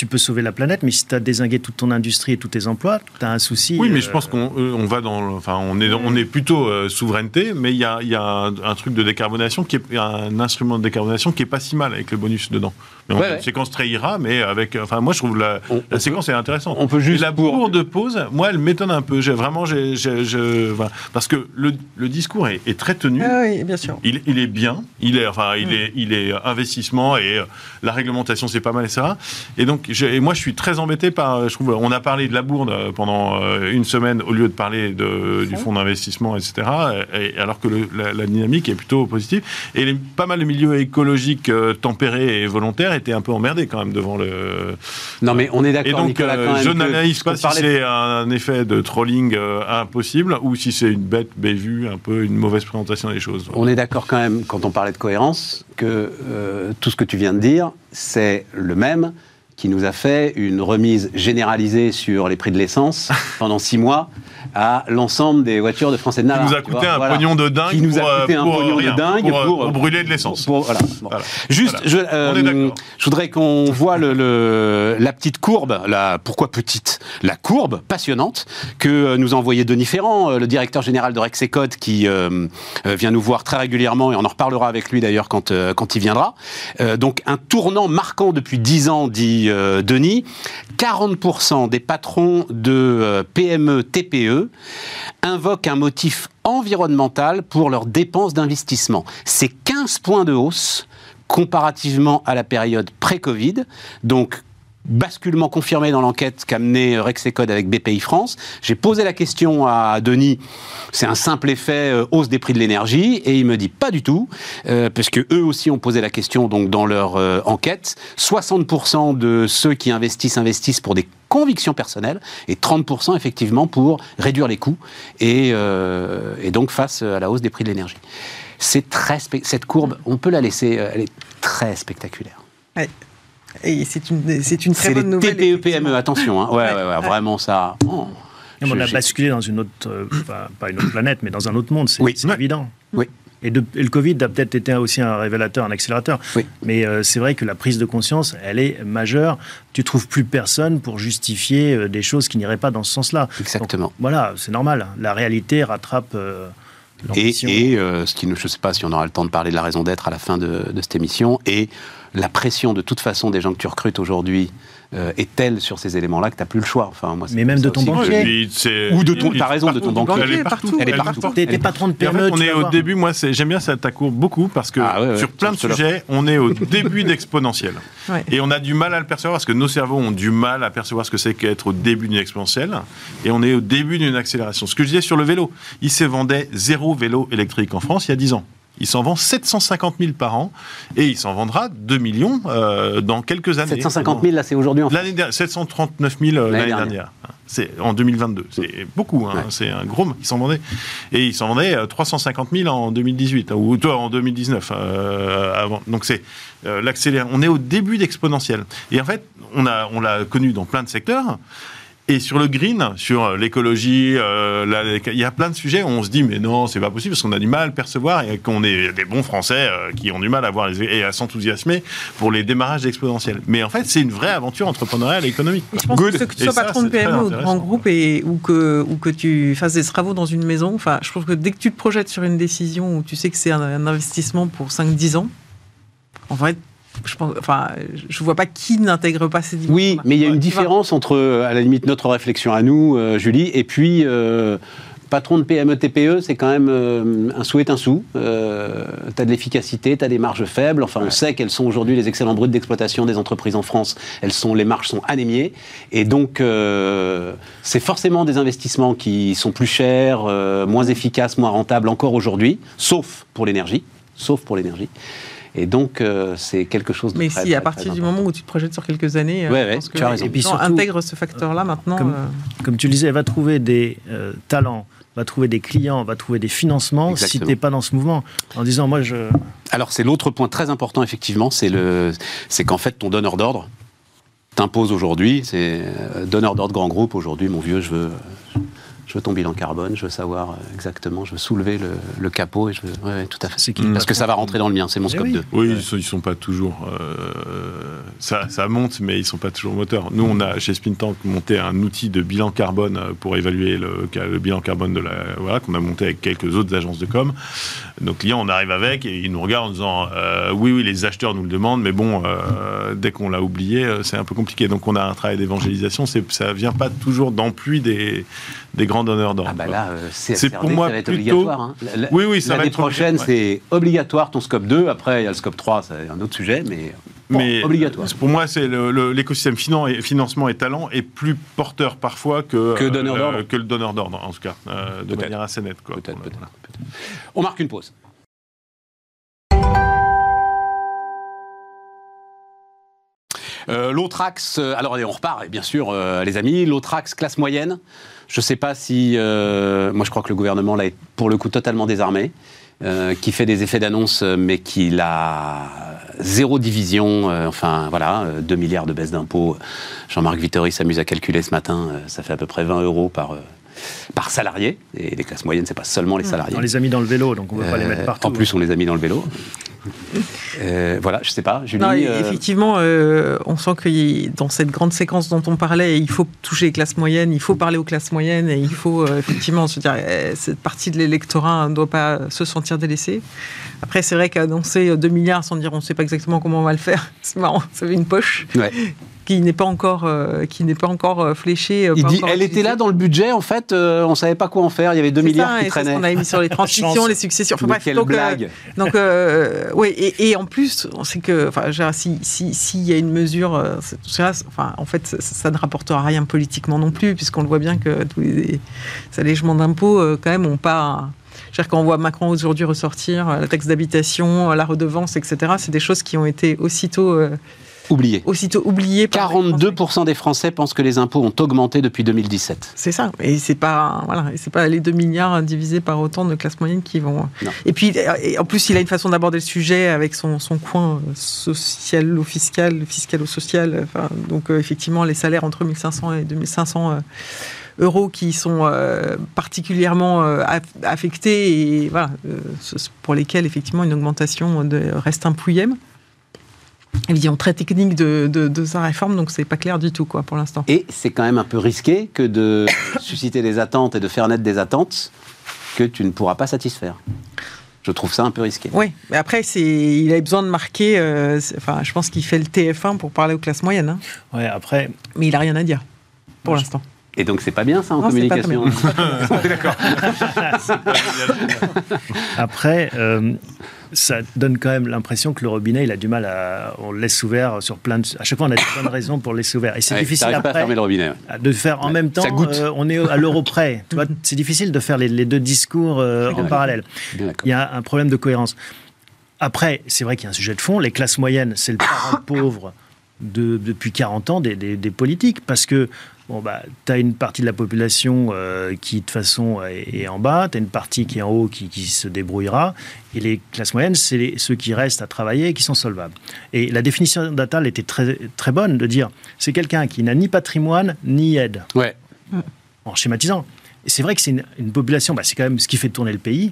Tu peux sauver la planète, mais si tu as désingué toute ton industrie et tous tes emplois, tu as un souci. Oui, mais euh, je pense qu'on euh, on va dans, enfin, on est, on est plutôt euh, souveraineté, mais il y a, il y a un, un truc de décarbonation qui est un instrument de décarbonation qui est pas si mal avec le bonus dedans. Mais Ouais, fait ouais. une séquence très IRA, mais avec, euh, enfin, moi je trouve la, On- la on séquence est intéressante. on peut juste Et la pour- bourde de pause, moi, elle m'étonne un peu. J'ai vraiment, j'ai, j'ai- je- enfin, parce que le, le discours est, est très tenu. Ah oui, bien sûr. Il, il est bien, il est, enfin, il est, il est investissement et euh, la réglementation c'est pas mal, etc. Et donc, je- et moi je suis très embêté par, je trouve, on a parlé de la bourde euh, pendant euh, une semaine au lieu de parler de, du fonds d'investissement, etc. Et, alors que le- la, la dynamique est plutôt positive. Et les- pas mal de milieux écologiques euh, tempérés et volontaires étaient un peu emmerdés quand même devant le. Non, mais on est Et d'accord, donc, Nicolas, quand même. je n'analyse pas si parlait c'est un effet de trolling euh, impossible ou si c'est une bête bévue, un peu une mauvaise présentation des choses. On est d'accord quand même, quand on parlait de cohérence, que euh, tout ce que tu viens de dire, c'est le même qui nous a fait une remise généralisée sur les prix de l'essence pendant six mois à l'ensemble des voitures de Français de Navarre. Qui nous a coûté vois, un voilà. pognon de dingue. Qui nous a pour, euh, coûté un pour, pognon rien, de dingue pour, euh, pour, pour brûler de l'essence. pour- voilà. Bon. Voilà. Juste, Voilà. je, euh, voudrais qu'on voit le, le- la petite courbe, la, pourquoi petite? La courbe passionnante que euh, nous a envoyé Denis Ferrand, euh, le directeur général de Rexecode, qui euh, euh, vient nous voir très régulièrement, et on en reparlera avec lui d'ailleurs quand, euh, quand il viendra. Euh, donc un tournant marquant depuis 10 ans, dit euh, Denis. 40% des patrons de euh, PME, TPE invoquent un motif environnemental pour leurs dépenses d'investissement. C'est 15 points de hausse comparativement à la période pré-Covid. Donc, basculement confirmé dans l'enquête qu'a menée Rexecode avec BPI France. J'ai posé la question à Denis, c'est un simple effet euh, hausse des prix de l'énergie, et il me dit pas du tout, euh, parce que eux aussi ont posé la question donc dans leur euh, enquête. 60% de ceux qui investissent investissent pour des convictions personnelles et 30% effectivement pour réduire les coûts et, euh, et donc face à la hausse des prix de l'énergie. C'est très cette courbe, on peut la laisser, elle est très spectaculaire. Et c'est une, c'est une très C'est bonne les nouvelle. TPE PME, effectivement. attention, hein. ouais, ouais, Ouais, ouais, ouais. vraiment ça. oh. Non, on a basculé dans une autre, euh, pas une autre planète, mais dans un autre monde, c'est Oui. c'est Ouais. évident. Oui. Et, de- et le Covid a peut-être été aussi un révélateur, un accélérateur. Oui. Mais euh, c'est vrai que la prise de conscience, elle est majeure. Tu trouves plus personne pour justifier euh, des choses qui n'iraient pas dans ce sens-là. Exactement. Donc, voilà, c'est normal. La réalité rattrape euh, Et, euh, ce qui nous, je sais pas si on aura le temps de parler de la raison d'être à la fin de, de cette émission, et la pression de toute façon des gens que tu recrutes aujourd'hui euh, est telle sur ces éléments-là que tu n'as plus le choix. Enfin, moi, c'est Mais même de ton banquier. Ou de ton- t'as raison, de ton banquier. Elle est partout. Elle est Elle est partout. T'es patron de PME, fait, on est au voir. début, moi j'aime bien cette courbe beaucoup parce que Ah ouais, ouais, sur plein de sujets, on est au début d'exponentiel. Ouais. Et on a du mal à le percevoir parce que nos cerveaux ont du mal à percevoir ce que c'est qu'être au début d'une exponentielle. Et on est au début d'une accélération. Ce que je disais sur le vélo, il se vendait zéro vélo électrique en France il y a 10 ans. Il s'en vend 750 000 par an et il s'en vendra 2 millions euh, dans quelques années. 750 000, là, c'est aujourd'hui en France. L'année dernière, 739 000 euh, L'année dernière. dernière. C'est en 2022. C'est beaucoup. hein. Ouais. C'est un gros. Ils s'en vendaient. Et ils s'en vendaient euh, 350 000 en 2018 hein, ou toi en 2019 euh, avant. Donc c'est euh, l'accélère. On est au début d'exponentiel. Et en fait, on a on l'a connu dans plein de secteurs. Et sur le green, sur l'écologie, euh, la- il y a plein de sujets où on se dit mais non, c'est pas possible parce qu'on a du mal à le percevoir et qu'on est des bons Français euh, qui ont du mal à voir les, et à s'enthousiasmer pour les démarrages exponentiels. Mais en fait, c'est une vraie aventure entrepreneuriale et économique. Et je pense Good. que, tu sois patron de PME ou de grand groupe et, ou, que, ou que tu fasses des travaux dans une maison, enfin, je trouve que dès que tu te projettes sur une décision où tu sais que c'est un, un investissement pour 5-10 ans, en vrai, je pense, enfin, je vois pas qui n'intègre pas ces dimensions. Oui, mais il y a une différence entre, euh, à la limite, notre réflexion à nous, euh, Julie, et puis euh, patron de PME TPE, c'est quand même euh, un sou est un sou. Euh, tu as de l'efficacité, tu as des marges faibles. Enfin, on sait quelles sont aujourd'hui les excellents bruts d'exploitation des entreprises en France. Elles sont, les marges sont anémiées. Et donc, euh, c'est forcément des investissements qui sont plus chers, moins efficaces, moins rentables encore aujourd'hui, sauf pour l'énergie. Sauf pour l'énergie. Et donc, euh, c'est quelque chose de Mais très, si, à très, partir très du important. moment où tu te projettes sur quelques années, euh, Ouais, je ouais, pense que tu as raison. les Et puis surtout, intègrent ce facteur-là maintenant. comme- euh, Comme tu le disais, va trouver des euh, talents, va trouver des clients, va trouver des financements si Exactement. tu n'es pas dans ce mouvement. En disant, moi, je. Alors c'est l'autre point très important effectivement, c'est le, c'est qu'en fait ton donneur d'ordre t'impose aujourd'hui, c'est euh, donneur d'ordre grand groupe aujourd'hui, mon vieux, je veux, je veux ton bilan carbone, je veux savoir euh, exactement, je veux soulever le, le capot et je veux, ouais, tout à fait. Parce que ça va rentrer dans le mien, c'est mon Eh scope oui. 2. Oui, ils sont, ils sont pas toujours. euh, ça, ça monte, mais ils sont pas toujours moteurs. Nous, on a chez Spintank monté un outil de bilan carbone euh, pour évaluer le, le bilan carbone de la. Voilà, qu'on a monté avec quelques autres agences de com. Nos clients, on arrive avec et ils nous regardent en disant euh, oui, oui, les acheteurs nous le demandent, mais bon, euh, dès qu'on l'a oublié, c'est un peu compliqué. Donc, on a un travail d'évangélisation. Ça vient pas toujours pluie des, des grands donneurs d'ordre. Ah bah là, euh, c'est pour moi ça va être plutôt- obligatoire. hein. La- la- Oui, oui, ça va L'année être prochaine, c'est obligatoire ton scope 2. Après, il y a le scope 3, c'est un autre sujet, mais, bon, mais obligatoire. Pour moi, c'est l'écosystème finan- et- financement et talent est plus porteur parfois que, Que donneur d'ordre. que le donneur d'ordre, en tout cas, euh, de manière assez nette. quoi. Peut-être, Voilà. On marque une pause. Euh, l'autre axe, euh, alors allez, on repart, et bien sûr, euh, les amis, l'autre axe classe moyenne. Je ne sais pas si, euh, moi je crois que le gouvernement l'a pour le coup totalement désarmé. euh, qui fait des effets d'annonce, mais qui a zéro division. euh, enfin, voilà, euh, 2 milliards de baisse d'impôts. Jean-Marc Vittori s'amuse à calculer ce matin. euh, ça fait à peu près 20 euros par, euh, par salarié. Et les classes moyennes, c'est pas seulement les salariés. On les a mis dans le vélo, donc on ne peut pas les mettre partout. En plus, on les a mis dans le vélo. Euh, voilà, je sais pas, Julie. Non, euh, Effectivement, euh, on sent que dans cette grande séquence dont on parlait, il faut toucher les classes moyennes, il faut parler aux classes moyennes, et il faut euh, effectivement se dire eh, cette partie de l'électorat ne doit pas se sentir délaissée. Après, c'est vrai qu'annoncer 2 milliards sans dire on ne sait pas exactement comment on va le faire, c'est marrant, ça fait une poche ouais. Qui n'est pas encore, euh, qui n'est pas encore euh, fléchée. euh, Il pas dit, encore elle était là dans le budget, en fait, euh, on savait pas quoi en faire. Il y avait 2 C'est milliards ça, qui traînaient. qu'on avait mis sur les transmissions, Chance. les successions. Enfin, bref, quelle donc, blague donc, ouais, et, et en plus, on sait que, enfin, si si- s'il y a une mesure, enfin, en fait, ça, ça ne rapportera rien politiquement non plus, puisqu'on le voit bien que tous les, ces allégements d'impôts, quand même, ont pas. C'est-à-dire on voit Macron aujourd'hui ressortir la taxe d'habitation, la redevance, etc., c'est des choses qui ont été aussitôt, euh, Oublié. aussitôt par Français. 42% des Français pensent que les impôts ont augmenté depuis 2017. C'est ça. Et c'est pas voilà, c'est pas les 2 milliards divisés par autant de classes moyennes qui vont. Non. Et puis et en plus, il a une façon d'aborder le sujet avec son, son coin social ou fiscal, fiscal ou social. Enfin, donc euh, effectivement, les salaires entre 1500 et 2500 euh, euros qui sont euh, particulièrement euh, aff- affectés et voilà, euh, pour lesquels effectivement une augmentation de, reste un pouillème. Vision très technique de, de, de sa réforme, donc c'est pas clair du tout quoi pour l'instant. Et c'est quand même un peu risqué que de susciter des attentes et de faire naître des attentes que tu ne pourras pas satisfaire. Je trouve ça un peu risqué. Oui, mais après, c'est, il a besoin de marquer. euh, enfin, je pense qu'il fait le TF1 pour parler aux classes moyennes, hein. Ouais, après, mais il a rien à dire pour l'instant. Et donc c'est pas bien ça en Non, c'est pas communication. très Après, euh, ça donne quand même l'impression que le robinet, il a du mal à. On le laisse ouvert sur plein de. À chaque fois, on a des bonnes raisons pour le laisser ouvert. Et c'est Ouais, difficile t'arrives pas à après fermer le robinet. ouais. de faire en Ouais, même temps. ça goûte. euh, on est à l'euro près. Tu vois, c'est difficile de faire les, les deux discours euh, en d'accord. parallèle. D'accord. Il y a un problème de cohérence. Après, c'est vrai qu'il y a un sujet de fond. Les classes moyennes, c'est le parent pauvre de, depuis 40 ans des, des- des politiques. Parce que bon, bah, tu as une partie de la population euh, qui, de toute façon, est, est en bas. Tu as une partie qui est en haut qui, qui se débrouillera. Et les classes moyennes, c'est ceux qui restent à travailler et qui sont solvables. Et la définition d'Attal était très, très bonne de dire c'est quelqu'un qui n'a ni patrimoine ni aide Ouais. en schématisant. Et c'est vrai que c'est une, une population, bah, c'est quand même ce qui fait tourner le pays.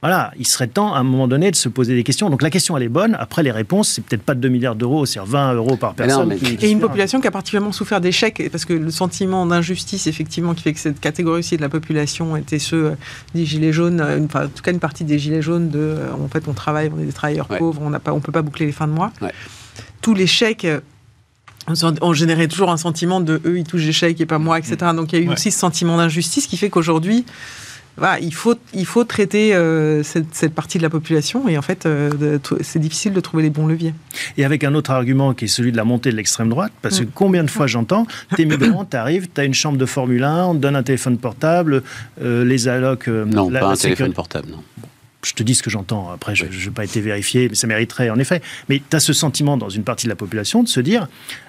Voilà, il serait temps à un moment donné de se poser des questions. Donc la question, elle est bonne. Après, les réponses, c'est peut-être pas de 2 milliards d'euros, c'est 20 euros par Mais non, personne. mais- qui- qui Et une population qui a particulièrement souffert d'échecs, parce que le sentiment d'injustice, effectivement, qui fait que cette catégorie aussi de la population était ceux euh, des gilets jaunes, euh, une- enfin, en tout cas une partie des gilets jaunes de, euh, en fait, on travaille, on est des travailleurs Ouais. pauvres, on n'a pas, on peut pas boucler les fins de mois. Ouais. Tous les chèques. on- On générait toujours un sentiment de eux, ils touchent des chèques et pas moi, etc. Donc il y a eu Ouais. aussi ce sentiment d'injustice qui fait qu'aujourd'hui, voilà, il, faut, il faut traiter euh, cette, cette partie de la population et en fait, euh, c'est difficile de trouver les bons leviers. Et avec un autre argument qui est celui de la montée de l'extrême droite, parce que Mm. combien de fois j'entends, t'es migrant, t'arrives, t'as une chambre de Formule 1, on te donne un téléphone portable, euh, les allocs... euh, Non, la- pas la un téléphone portable. Non. Je te dis ce que j'entends. Après, je Oui. n'ai pas été vérifié, mais ça mériterait en effet. Mais tu as ce sentiment dans une partie de la population de se dire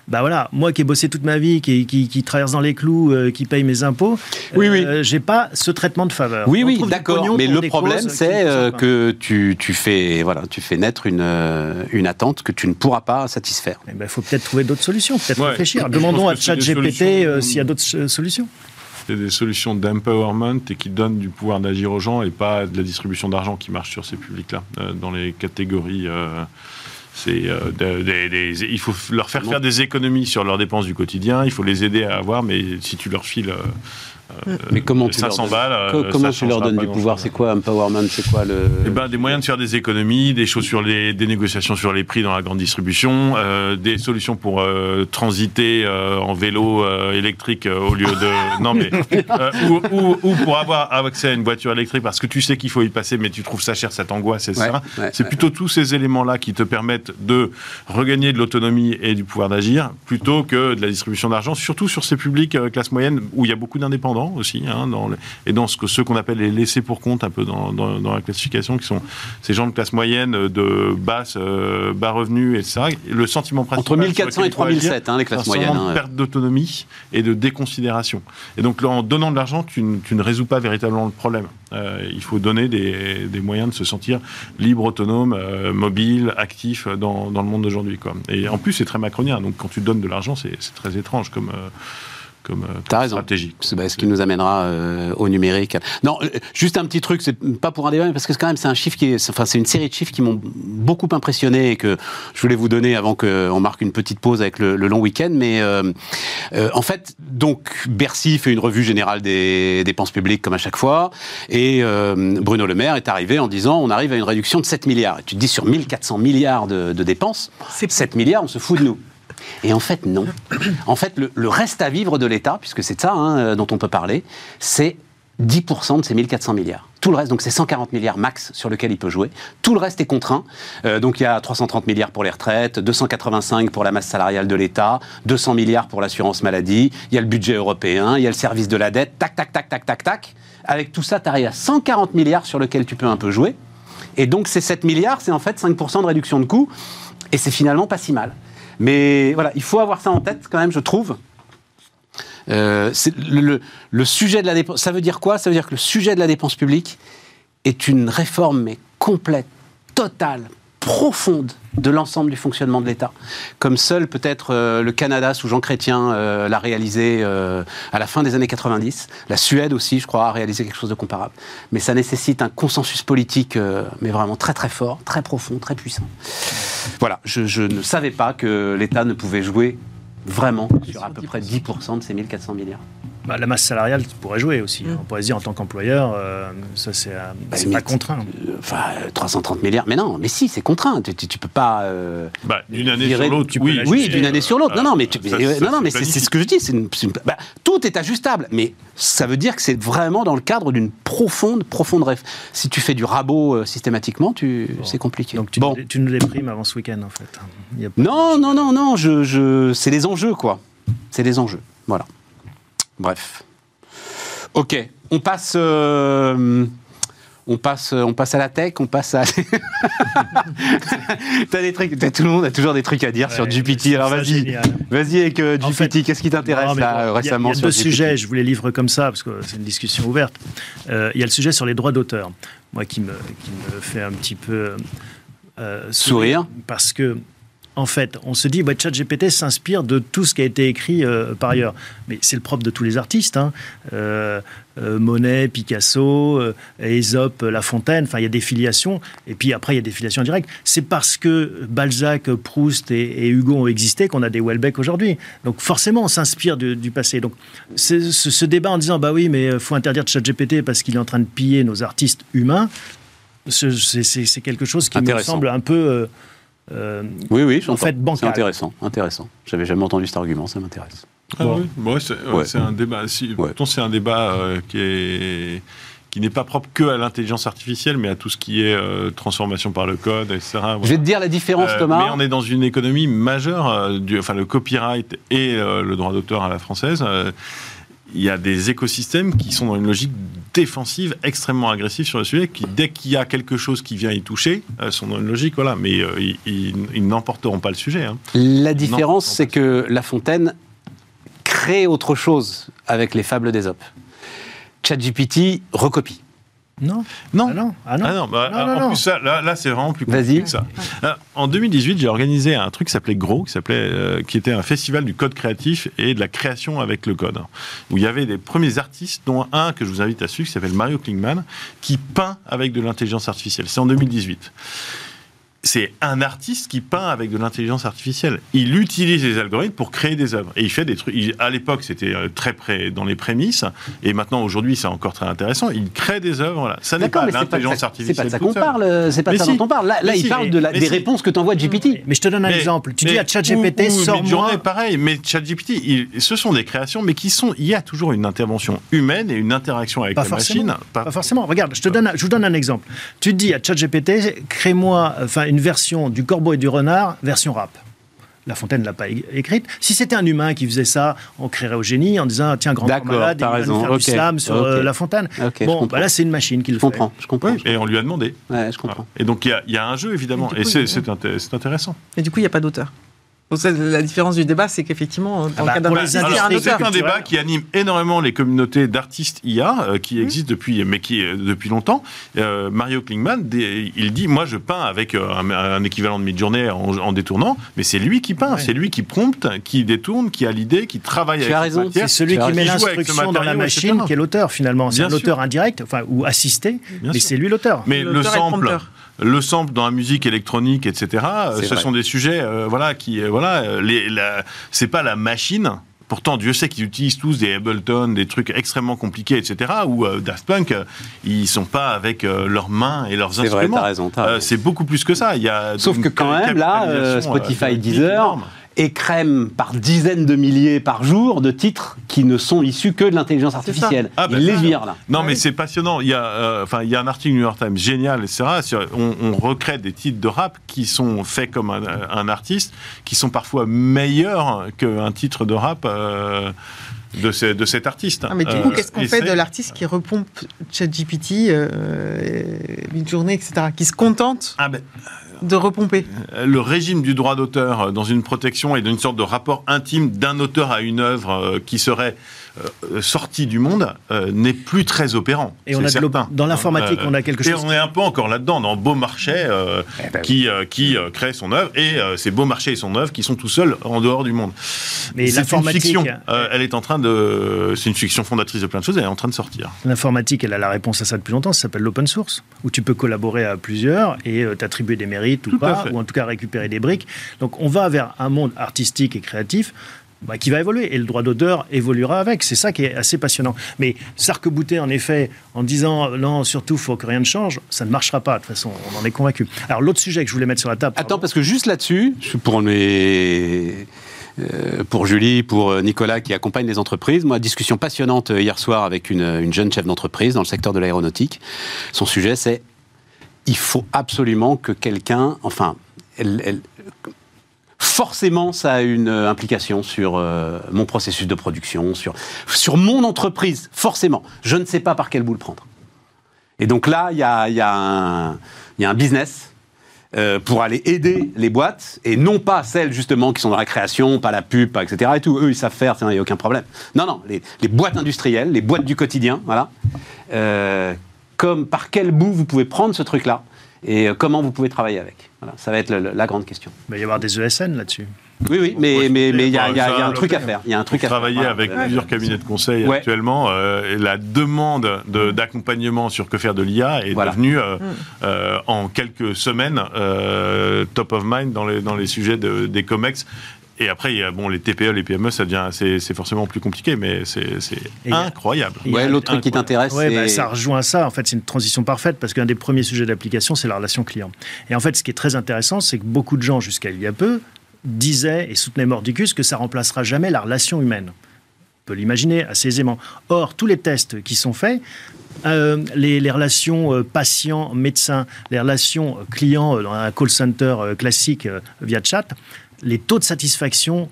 bah voilà, moi qui ai bossé toute ma vie, qui, qui, qui traverse dans les clous, euh, qui paye mes impôts, Oui, oui. euh, j'ai pas ce traitement de faveur. Oui, On oui, d'accord. Mais le problème, c'est euh, que tu, tu, fais, voilà, tu fais naître une, euh, une attente que tu ne pourras pas satisfaire. Il faut peut-être trouver d'autres solutions, peut-être Ouais. réfléchir. Demandons à ChatGPT s'il y a d'autres solutions. C'est des solutions d'empowerment et qui donnent du pouvoir d'agir aux gens et pas de la distribution d'argent qui marche sur ces publics-là, euh, dans les catégories. euh, c'est euh, de- des- des- il faut leur faire faire des économies sur leurs dépenses du quotidien. Il faut les aider à avoir, mais si tu leur files euh, Mais comment tu leur 500 balles, euh, comment tu leur donnes du pouvoir. C'est quoi empowerment C'est quoi le Eh ben, des moyens de faire des économies, des choses sur les, des négociations sur les prix dans la grande distribution, euh, des solutions pour euh, transiter en vélo électrique au lieu de non mais ou, ou- ou pour avoir accès à une voiture électrique parce que tu sais qu'il faut y passer mais tu trouves ça cher, ça t'angoisse, etc. Ouais, ouais, C'est ouais. plutôt tous ces éléments-là qui te permettent de regagner de l'autonomie et du pouvoir d'agir plutôt que de la distribution d'argent, surtout sur ces publics classe moyenne où il y a beaucoup d'indépendants. Indépendants aussi, hein, dans et dans ce que, ceux qu'on appelle les laissés pour compte, un peu dans, dans, la classification, qui sont ces gens de classe moyenne, de basse, euh, bas revenus, etc. Le sentiment principal... Entre 1400 et 3007, hein, les classes moyennes. Hein, perte d'autonomie et de déconsidération. Et donc, en donnant de l'argent, tu, ne résous pas véritablement le problème. Euh, il faut donner des, des, moyens de se sentir libre, autonome, euh, mobile, actif dans, dans le monde d'aujourd'hui. Et en plus, c'est très macronien. Donc, quand tu donnes de l'argent, c'est très étrange comme comme, euh, stratégie. C'est ce qui nous amènera euh, au numérique. Non, euh, juste un petit truc, c'est pas pour un débat, mais parce que quand même c'est un chiffre qui est, enfin c'est une série de chiffres qui m'ont beaucoup impressionné et que je voulais vous donner avant qu'on marque une petite pause avec le, long week-end. Mais en fait, donc Bercy fait une revue générale des dépenses publiques comme à chaque fois, et Bruno Le Maire est arrivé en disant on arrive à une réduction de 7 milliards. Et tu te dis sur 1400 milliards de, de dépenses, 7 milliards, on se fout de nous. Et en fait, non. En fait, le, reste à vivre de l'État, puisque c'est ça hein, euh, dont on peut parler, c'est 10% de ces 1400 milliards. Tout le reste, donc c'est 140 milliards max sur lequel il peut jouer. Tout le reste est contraint. Euh, donc il y a 330 milliards pour les retraites, 285 pour la masse salariale de l'État, 200 milliards pour l'assurance maladie, il y a le budget européen, il y a le service de la dette, tac, tac, tac, tac, tac, tac. Avec tout ça, tu arrives à 140 milliards sur lequel tu peux un peu jouer. Et donc ces 7 milliards, c'est en fait 5% de réduction de coûts. Et c'est finalement pas si mal. Mais voilà, il faut avoir ça en tête quand même, je trouve. Euh, le, sujet de la dépense, ça veut dire quoi? Ça veut dire que le sujet de la dépense publique est une réforme complète, totale, profonde de l'ensemble du fonctionnement de l'État. Comme seul peut-être euh, le Canada sous Jean Chrétien euh, l'a réalisé à la fin des années 90. La Suède aussi, je crois, a réalisé quelque chose de comparable. Mais ça nécessite un consensus politique, mais vraiment très très fort, très profond, très puissant. Voilà, je, ne savais pas que l'État ne pouvait jouer vraiment sur à peu près 10% de ces 1400 milliards. Bah, la masse salariale pourrait jouer aussi. Mm. On pourrait dire en tant qu'employeur, euh, ça c'est euh, bah, pas contraint. Euh, enfin, 330 milliards, mais non, mais si, c'est contraint. Tu, tu, peux pas. Bah, d'une année sur l'autre, oui. Oui, d'une année sur l'autre. non, non, mais, non, non, mais c'est ce que je dis. Une, tout est ajustable, mais ça veut dire que c'est vraiment dans le cadre d'une profonde, profonde rêve. Si tu fais du rabot systématiquement, tu, c'est compliqué. Donc tu, bon. nous, tu nous déprimes avant ce week-end, en fait. Non, non, non, non, je, je, c'est les enjeux, quoi. C'est les enjeux. Voilà. Bref. Ok, on passe. Euh, on passe, on passe à la tech, on passe à. t'as des trucs, tout le monde a toujours des trucs à dire sur GPT. Alors vas-y, vas-y avec euh, GPT. Qu'est-ce qui t'intéresse là récemment Il y a, deux sujets. Je vous les livre comme ça parce que c'est une discussion ouverte. Euh, il y a le sujet sur les droits d'auteur, moi qui me, qui me fait un petit peu sourire parce que en fait, on se dit, bah, ChatGPT s'inspire de tout ce qui a été écrit euh, par ailleurs. Mais c'est le propre de tous les artistes. Hein. Euh, euh, Monet, Picasso, Aesop, La Fontaine, enfin, il y a des filiations. Et puis après, il y a des filiations directes. C'est parce que Balzac, Proust et, Hugo ont existé qu'on a des Welbeck aujourd'hui. Donc forcément, on s'inspire du, passé. Donc ce, débat en disant, bah oui, mais il faut interdire ChatGPT parce qu'il est en train de piller nos artistes humains, c'est quelque chose qui me semble un peu... Euh, oui, oui, en fait C'est intéressant, intéressant. J'avais jamais entendu cet argument, ça m'intéresse. Ah oui, c'est un débat. Si, c'est un débat euh, qui est qui n'est pas propre que à l'intelligence artificielle, mais à tout ce qui est euh, transformation par le code, etc. Je vais te dire la différence, Thomas. Mais on est dans une économie majeure, du, enfin le copyright et le droit d'auteur à la française il y a des écosystèmes qui sont dans une logique défensive extrêmement agressive sur le sujet, qui dès qu'il y a quelque chose qui vient y toucher, euh, sont dans une logique, voilà, mais euh, ils, n'emporteront pas le sujet. Hein. La différence, c'est que La Fontaine crée autre chose avec les fables d'Ésope. ChatGPT recopie. Non. Non. Ah non. Ah non. Ah non. Bah, en plus, ça, là, là c'est vraiment plus compliqué que ça. Euh, en 2018, j'ai organisé un truc qui s'appelait Gros, qui, s'appelait, euh, qui était un festival du code créatif et de la création avec le code, où il y avait des premiers artistes, dont un que je vous invite à suivre, qui s'appelle Mario Klingman, qui peint avec de l'intelligence artificielle. C'est en 2018 c'est un artiste qui peint avec de l'intelligence artificielle. Il utilise les algorithmes pour créer des œuvres. Et il fait des trucs. à l'époque, c'était euh, très près dans les prémices. Et maintenant, aujourd'hui, c'est encore très intéressant. Il crée des œuvres. Voilà. Ça n'est pas l'intelligence artificielle. C'est pas ça qu'on parle. Euh, c'est pas ça dont on parle. Là, il parle de des réponses que tu envoies à GPT. Mais je te donne un exemple. Tu dis à ChatGPT, sors-moi. pareil. Mais ChatGPT, ce sont des créations, mais qui sont. Il y a toujours une intervention humaine et une interaction avec la machine. Pas... forcément. Regarde, je te donne. Je vous donne un exemple. Tu dis à ChatGPT, crée-moi. Enfin, une version du corbeau et du renard, version rap. La Fontaine ne l'a pas écrite. Si c'était un humain qui faisait ça, on créerait au génie en disant tiens, grand malade, il va nous faire du slam sur euh, La Fontaine. Bon, bah là, c'est une machine qui le Je comprends, je comprends. Et on lui a demandé. Ouais, je comprends. Et donc il y a- il y, a un jeu évidemment, Et inté- c'est intéressant. Et du coup, il n'y a pas d'auteur. Donc, la différence du débat, c'est qu'effectivement, dans Ah bah, le cas d'un c'est un débat qui anime énormément les communautés d'artistes IA euh, Mmh. qui existent depuis, mais qui euh, depuis longtemps. Euh, Mario Klingman, des- il dit moi je peins avec un, un équivalent de mid-journée en, en détournant, mais c'est lui qui peint, Ouais. c'est lui qui prompte, qui détourne, qui a l'idée, qui travaille Tu avec as raison. C'est celui qui met l'instruction dans la machine etc. qui est l'auteur finalement. C'est un sûr. auteur indirect, enfin, ou assisté, Bien mais c'est lui l'auteur. Mais le sample, prompteur. Le sample dans la musique électronique, etc. euh, Ce vrai. sont des sujets, euh, voilà, qui, euh, voilà, les, la- c'est pas la machine. Pourtant, Dieu sait qu'ils utilisent tous des Ableton, des trucs extrêmement compliqués, etc. Ou euh, Daft Punk, euh, ils sont pas avec leurs mains et leurs C'est vrai, instruments. t'as raison. c'est beaucoup plus que ça. Il y a Sauf que quand même, là, Spotify, Deezer, énorme. Écrème par dizaines de milliers par jour de titres qui ne sont issus que de l'intelligence artificielle. Ah, bah, Ils les ça. virent là. Non, Ah mais oui. c'est passionnant. Il y a, euh, enfin, il y a un article du New York Times génial, etc. sur- on, on recrée des titres de rap qui sont faits comme un, un artiste, qui sont parfois meilleurs qu'un titre de rap. euh, de, ce- de cet artiste. Ah, mais du coup, Euh, qu'est-ce qu'on fait de l'artiste qui repompe ChatGPT, euh, Midjourney, etc., qui se contente Ah ben, repomper. Le régime du droit d'auteur euh, dans une protection et d'une sorte de rapport intime d'un auteur à une œuvre euh, qui serait euh, sortie du monde euh, n'est plus très opérant. Et on a certain. dans l'informatique, Euh, on a quelque et chose on est un peu encore là-dedans, dans Beaumarchais, euh, Eh ben qui, euh, qui euh, crée son œuvre, et euh, c'est Beaumarchais et son œuvre qui sont tout seuls en dehors du monde. Mais c'est une l'informatique- fiction. Euh, elle est en train de. C'est une fiction fondatrice de plein de choses. Elle est en train de sortir. L'informatique, elle a la réponse à ça depuis longtemps, ça s'appelle l'open source, où tu peux collaborer à plusieurs et euh, t'attribuer des mérites ou Tout pas, ou en tout cas récupérer des briques. Donc on va vers un monde artistique et créatif bah, qui va évoluer, et le droit d'auteur évoluera avec. C'est ça qui est assez passionnant. Mais s'arc-bouter, en effet, en disant non, surtout, faut que rien ne change, ça ne marchera pas, de toute façon, on en est convaincu. Alors l'autre sujet que je voulais mettre sur la table... Attends, parce que juste là-dessus, pour mes. euh, pour Julie, pour euh, Nicolas qui accompagne les entreprises. Moi, discussion passionnante euh, hier soir avec une, une jeune chef d'entreprise dans le secteur de l'aéronautique. Son sujet, c'est il faut absolument que quelqu'un, enfin, elle- elle- forcément, ça a une euh, implication sur euh, mon processus de production, sur, sur mon entreprise, forcément. Je ne sais pas par quel bout le prendre. Et donc là, il y a, y a un- business euh, pour aller aider les boîtes, et non pas celles justement qui sont dans la création, pas la pub, etc. Et tout. Eux, ils savent faire, il n'y a aucun problème. Non, non, les, boîtes industrielles, les boîtes du quotidien, voilà. Comme par quel bout vous pouvez prendre ce truc-là et euh, comment vous pouvez travailler avec? Voilà, ça va être le- le- la grande question. Il va y avoir des ESN là-dessus. Oui, oui, mais Ouais, mais mais il y a, il y a- ça, il y a un truc à faire. Il y a un truc à faire. travailler avec plusieurs cabinets de conseil Ouais. actuellement, euh, et la demande de- d'accompagnement sur que faire de l'IA est Voilà. devenue euh, euh, en quelques semaines euh, top of mind dans les, dans les sujets de- des COMEX. Et après, il y a, bon, les TPE, les PME, ça devient, c'est c'est forcément plus compliqué, mais c'est incroyable. Ouais, l'autre truc qui t'intéresse, Ouais, c'est bah, ça rejoint ça. En fait, c'est une transition parfaite parce qu'un des premiers sujets d'application, c'est la relation client. Et en fait, ce qui est très intéressant, c'est que beaucoup de gens, jusqu'à il y a peu, disaient et soutenaient mordicus que ça remplacera jamais la relation humaine. On peut l'imaginer assez aisément. Or, tous les tests qui sont faits, euh, les, les relations euh, patients-médecins, les relations euh, clients euh, dans un call center euh, classique euh, via chat, les taux de satisfaction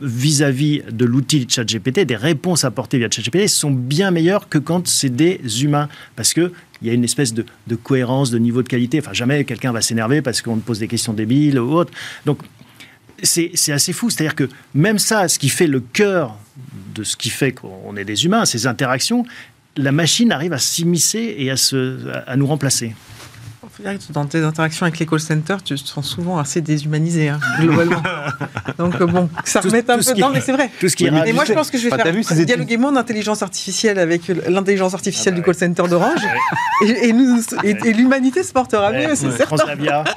vis-à-vis de l'outil ChatGPT, des réponses apportées via ChatGPT sont bien meilleures que quand c'est des humains. Parce qu'il y a une espèce de, de cohérence, de niveau de qualité. Enfin, jamais quelqu'un va s'énerver parce qu'on te pose des questions débiles ou autre. Donc, c'est assez fou. C'est-à-dire que même ça, ce qui fait le cœur de ce qui fait qu'on est des humains, ces interactions, la machine arrive à s'immiscer et à, se, à nous remplacer. Faut dire que Dans tes interactions avec les call centers, tu te sens souvent assez déshumanisé, hein, globalement. Donc euh, bon, ça Tout- remette un peu. qui- Non, mais c'est vrai. Tout ce qui Et moi, je pense que je vais Enfin, t'as faire vu dialoguer mon intelligence artificielle avec l'intelligence artificielle Ah bah du call center d'Orange, et, et nous- et- et l'humanité se portera mieux, c'est Ouais, certain. Transavia.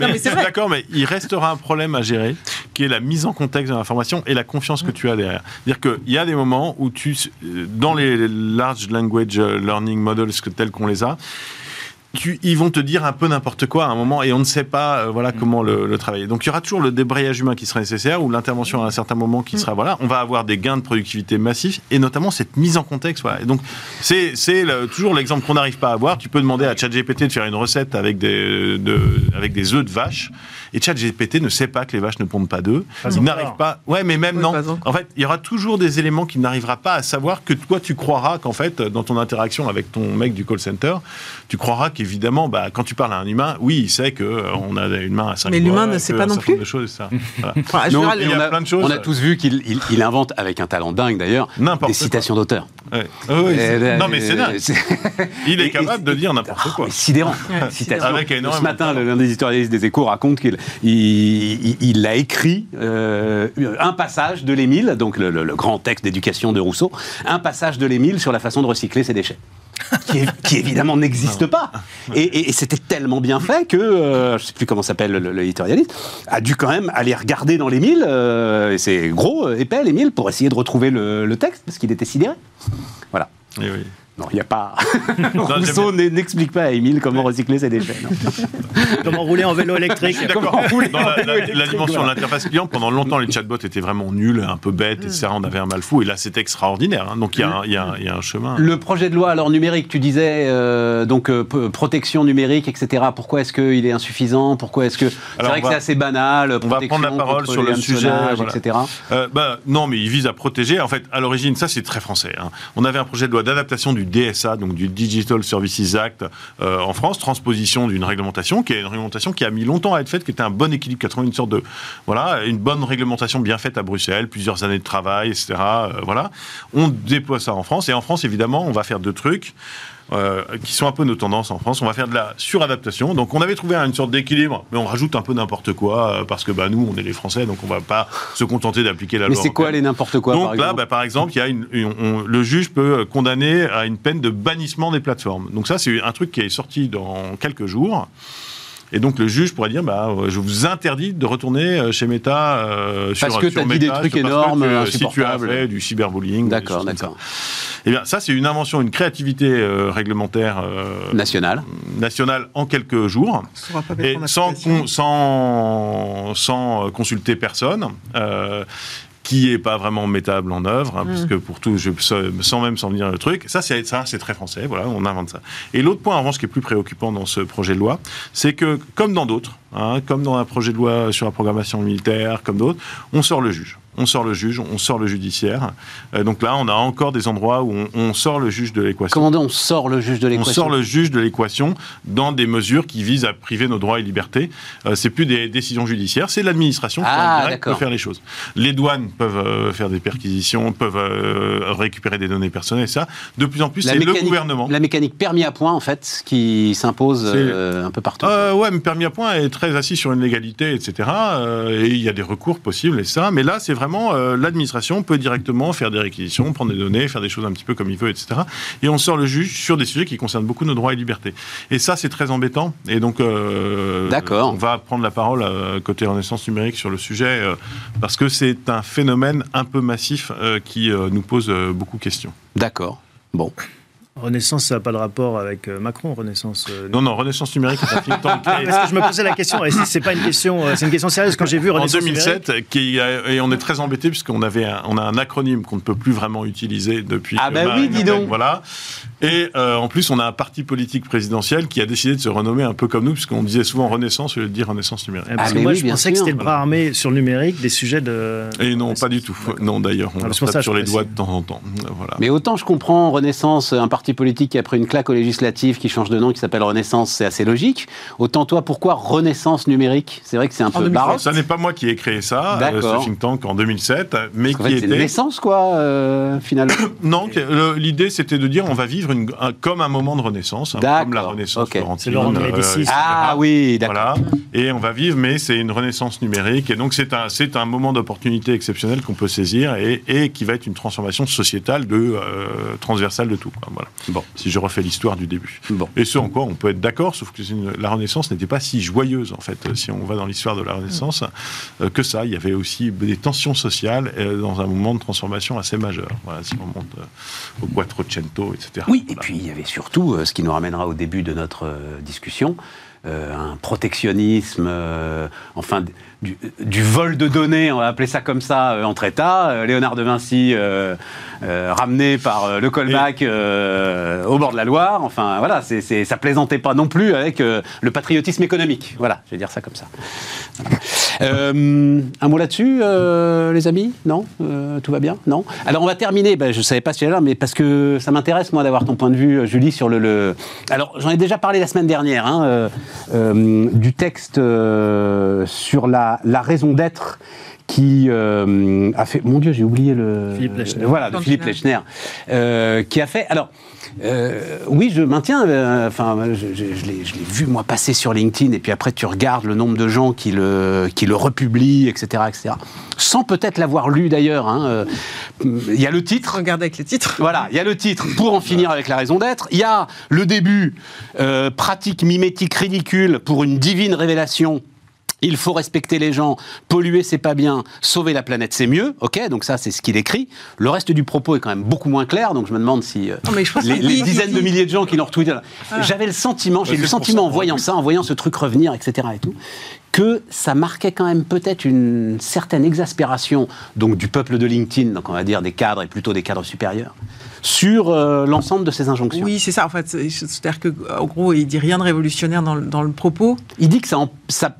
Non, mais c'est vrai. d'accord, mais il restera un problème à gérer, qui est la mise en contexte de l'information et la confiance que tu as derrière. C'est-à-dire qu'il y a des moments où tu, dans les large language learning models que- tels qu'on les a, tu, ils vont te dire un peu n'importe quoi à un moment et on ne sait pas euh, voilà comment le, le travailler. Donc il y aura toujours le débrayage humain qui sera nécessaire ou l'intervention à un certain moment qui sera voilà. On va avoir des gains de productivité massifs et notamment cette mise en contexte. Voilà. Et donc c'est le- toujours l'exemple qu'on n'arrive pas à avoir. Tu peux demander à ChatGPT de faire une recette avec des de, avec des œufs de vache et ChatGPT ne sait pas que les vaches ne pondent pas d'œufs. Il n'arrive pas. Ouais, mais même Oui, non. En fait, il y aura toujours des éléments qu'il n'arrivera pas à savoir que toi tu croiras qu'en fait dans ton interaction avec ton mec du call center, tu croiras qu'évidemment, bah, quand tu parles à un humain, oui, il sait que euh, on a une main à cinq Mais doigts, l'humain ne sait pas non plus. choses, ça. Voilà. Enfin, en Non, général, et il y a on, a, plein de choses. on a tous vu qu'il il- il invente avec un talent dingue d'ailleurs des citations d'auteurs. Ouais. Ah oui, Euh, non, mais c'est dingue. Il est capable de dire n'importe Ah, quoi. Sidérant. Avec Ce matin, l'un des éditorialistes des Échos raconte qu'il il, il- il a écrit euh, un passage de l'Émile, donc le, le- le grand texte d'éducation de Rousseau, un passage de l'Émile sur la façon de recycler ses déchets. Qui, évidemment n'existe pas. Et, et- et c'était tellement bien fait que, euh, je ne sais plus comment s'appelle le- le- l'éditorialiste, a dû quand même aller regarder dans l'Émile, euh, et c'est gros, euh, épais l'Émile, pour essayer de retrouver le, le texte, parce qu'il était sidéré. Voilà. Eh oui. Non, il n'y a pas. Rousseau n'explique pas à Émile comment recycler ses déchets. non. Comment rouler en vélo électrique D'accord. Comment rouler Dans la, dimension de l'interface client, pendant longtemps, les chatbots étaient vraiment nuls, un peu bêtes, etc. On avait un mal fou. Et là, c'est extraordinaire. hein. Donc, il y, a un- y y a chemin. Le projet de loi alors numérique, tu disais euh, donc euh, protection numérique, etc. Pourquoi est-ce qu'il est insuffisant? Pourquoi est-ce que c'est Alors, vrai que c'est assez banal on va prendre la parole sur le sujet, voilà. etc. Euh, bah, non, mais il vise à protéger. En fait, à l'origine, ça c'est très français. hein. On avait un projet de loi d'adaptation du DSA, donc du Digital Services Act, euh, en France, transposition d'une réglementation qui est une réglementation qui a mis longtemps à être faite, qui était un bon équilibre, qui a trouvé une sorte de voilà, une bonne réglementation bien faite à Bruxelles, plusieurs années de travail, etc. euh, voilà, on déploie ça en France et en France, évidemment, on va faire deux trucs. Euh, qui sont un peu nos tendances en France. On va faire de la suradaptation. Donc, on avait trouvé une sorte d'équilibre, mais on rajoute un peu n'importe quoi euh, parce que bah, nous, on est les Français, donc on va pas se contenter d'appliquer la Mais loi. c'est quoi les n'importe quoi Donc par là, bah, par exemple, il y a une, une- on- le juge peut condamner à une peine de bannissement des plateformes. Donc ça, c'est un truc qui est sorti dans quelques jours. Et donc le juge pourrait dire, bah, euh, je vous interdis de retourner euh, chez Meta euh, sur Parce que sur t'as dit des Meta, trucs parce que énormes, tu, euh, si tu as fait du cyberbullying. D'accord, d'accord. Eh bien, ça, c'est une invention, une créativité euh, réglementaire euh, National. nationale en quelques jours et sans, application. con- sans, sans consulter personne. Qui est pas vraiment mettable en œuvre, hein, Mm. puisque pour tout, je, sans même s'en venir le truc, ça c'est ça c'est très français, voilà, on invente ça. Et l'autre point en revanche qui est plus préoccupant dans ce projet de loi, c'est que comme dans d'autres, hein, comme dans un projet de loi sur la programmation militaire, comme d'autres, on sort le juge. On sort le juge, on sort le judiciaire. Euh, donc là, on a encore des endroits où on, on sort le juge de l'équation. Comment on sort le juge de On l'équation? sort le juge de l'équation dans des mesures qui visent à priver nos droits et libertés. Euh, c'est plus des décisions judiciaires, c'est l'administration qui Ah, peut faire les choses. Les douanes peuvent euh, faire des perquisitions, peuvent euh, récupérer des données personnelles, ça. De plus en plus, c'est le gouvernement. la mécanique permis à point en fait qui s'impose un peu partout. Ouais, mais permis à point est très assis sur une légalité, etc. Et il y a des recours possibles et ça. Mais là, c'est vraiment euh, l'administration peut directement faire des réquisitions, prendre des données, faire des choses un petit peu comme il veut, etc. Et on sort le juge sur des sujets qui concernent beaucoup nos droits et libertés. Et ça, c'est très embêtant. Et donc, euh, D'accord. on va prendre la parole euh, côté Renaissance numérique sur le sujet euh, parce que c'est un phénomène un peu massif qui nous pose beaucoup de questions. D'accord. Bon. Renaissance, ça n'a pas de rapport avec euh, Macron, Renaissance. euh, Non, non, Renaissance numérique est un think tank Ah, créé parce que je me posais la question, et c'est- pas une question, euh, c'est une question sérieuse. Quand j'ai vu en Renaissance numérique, 2007, qui a- et on est très embêté puisqu'on avait un, on a un acronyme qu'on ne peut plus vraiment utiliser depuis. Ah bah Marine oui, dis donc. Voilà. Et euh, en plus, on a un parti politique présidentiel qui a décidé de se renommer un peu comme nous, puisqu'on disait souvent Renaissance au lieu de dire Renaissance numérique. euh, parce Ah, que mais moi, oui, je pensais que c'était le bras armé sur le numérique des sujets de. Et non, pas du tout. Non, d'ailleurs, on Ah, tape ça, sur les doigts de temps en temps. Voilà. Mais autant je comprends Renaissance, un parti politique qui a pris une claque aux législatives, qui change de nom, qui s'appelle Renaissance, c'est assez logique. Autant toi, pourquoi Renaissance numérique? C'est vrai que c'est un peu 2007. baroque. Ça n'est pas moi qui ai créé ça, euh, ce think tank en 2007, mais En qui fait, c'est une était. naissance, quoi, euh, finalement. Non, l'idée c'était de dire on va vivre une- un- comme un moment de renaissance, hein, comme la renaissance ok. florentine, C'est Laurent de euh, ah oui, d'accord. Voilà, et on va vivre, mais c'est une renaissance numérique, et donc c'est un, c'est un moment d'opportunité exceptionnel qu'on peut saisir, et, et qui va être une transformation sociétale de, euh, transversale de tout. quoi. Voilà. Bon. Si je refais l'histoire du début. Bon. Et ce en quoi on peut être d'accord, sauf que une, la Renaissance n'était pas si joyeuse, en fait, si on va dans l'histoire de la Renaissance, euh, que ça. Il y avait aussi des tensions sociales euh, dans un moment de transformation assez majeur. Voilà, si on monte euh, au Quattrocento, etc. Oui, et puis il y avait surtout, ce qui nous ramènera au début de notre discussion, un protectionnisme, enfin du, du vol de données, on va appeler ça comme ça, euh, entre États. Euh, Léonard de Vinci, euh, ramené par le Colmac au bord de la Loire. Enfin voilà, c'est, c'est- ça plaisantait pas non plus avec le patriotisme économique. Voilà, je vais dire ça comme ça. Voilà. Euh, un mot là-dessus, euh, les amis? Non? Euh, Tout va bien? Non? Alors on va terminer, ben, je ne savais pas si là, mais parce que ça m'intéresse moi d'avoir ton point de vue, Julie, sur le... Alors j'en ai déjà parlé la semaine dernière, hein, du texte sur la raison d'être qui euh, a fait... Mon Dieu, j'ai oublié le... Philippe Lechner. Voilà, de Philippe Lechner, euh, qui a fait... Alors, euh, oui, je maintiens. Enfin, je, je- je l'ai je l'ai vu moi passer sur LinkedIn, et puis après tu regardes le nombre de gens qui le qui le republient, etc., etc. Sans peut-être l'avoir lu d'ailleurs. hein, euh, Il y a le titre. Regarde avec les titres. Voilà, il y a le titre pour en finir avec la raison d'être. Il y a le début, euh, pratique mimétique ridicule pour une divine révélation. Il faut respecter les gens, polluer c'est pas bien, sauver la planète c'est mieux, ok Donc ça c'est ce qu'il écrit. Le reste du propos est quand même beaucoup moins clair, donc je me demande si euh, Non, mais je pense les, les dit- dizaines de milliers de gens qui l'ont retweeté, j'avais le sentiment, j'ai eu le sentiment en voyant ça, en voyant ce truc revenir, etc. et tout, que ça marquait quand même peut-être une certaine exaspération donc du peuple de LinkedIn, donc on va dire des cadres et plutôt des cadres supérieurs, sur euh, l'ensemble de ces injonctions. Oui, c'est ça. En fait, c'est- c'est-à-dire que, en gros, il dit rien de révolutionnaire dans, le- dans le propos. Il dit que ça, en- ça,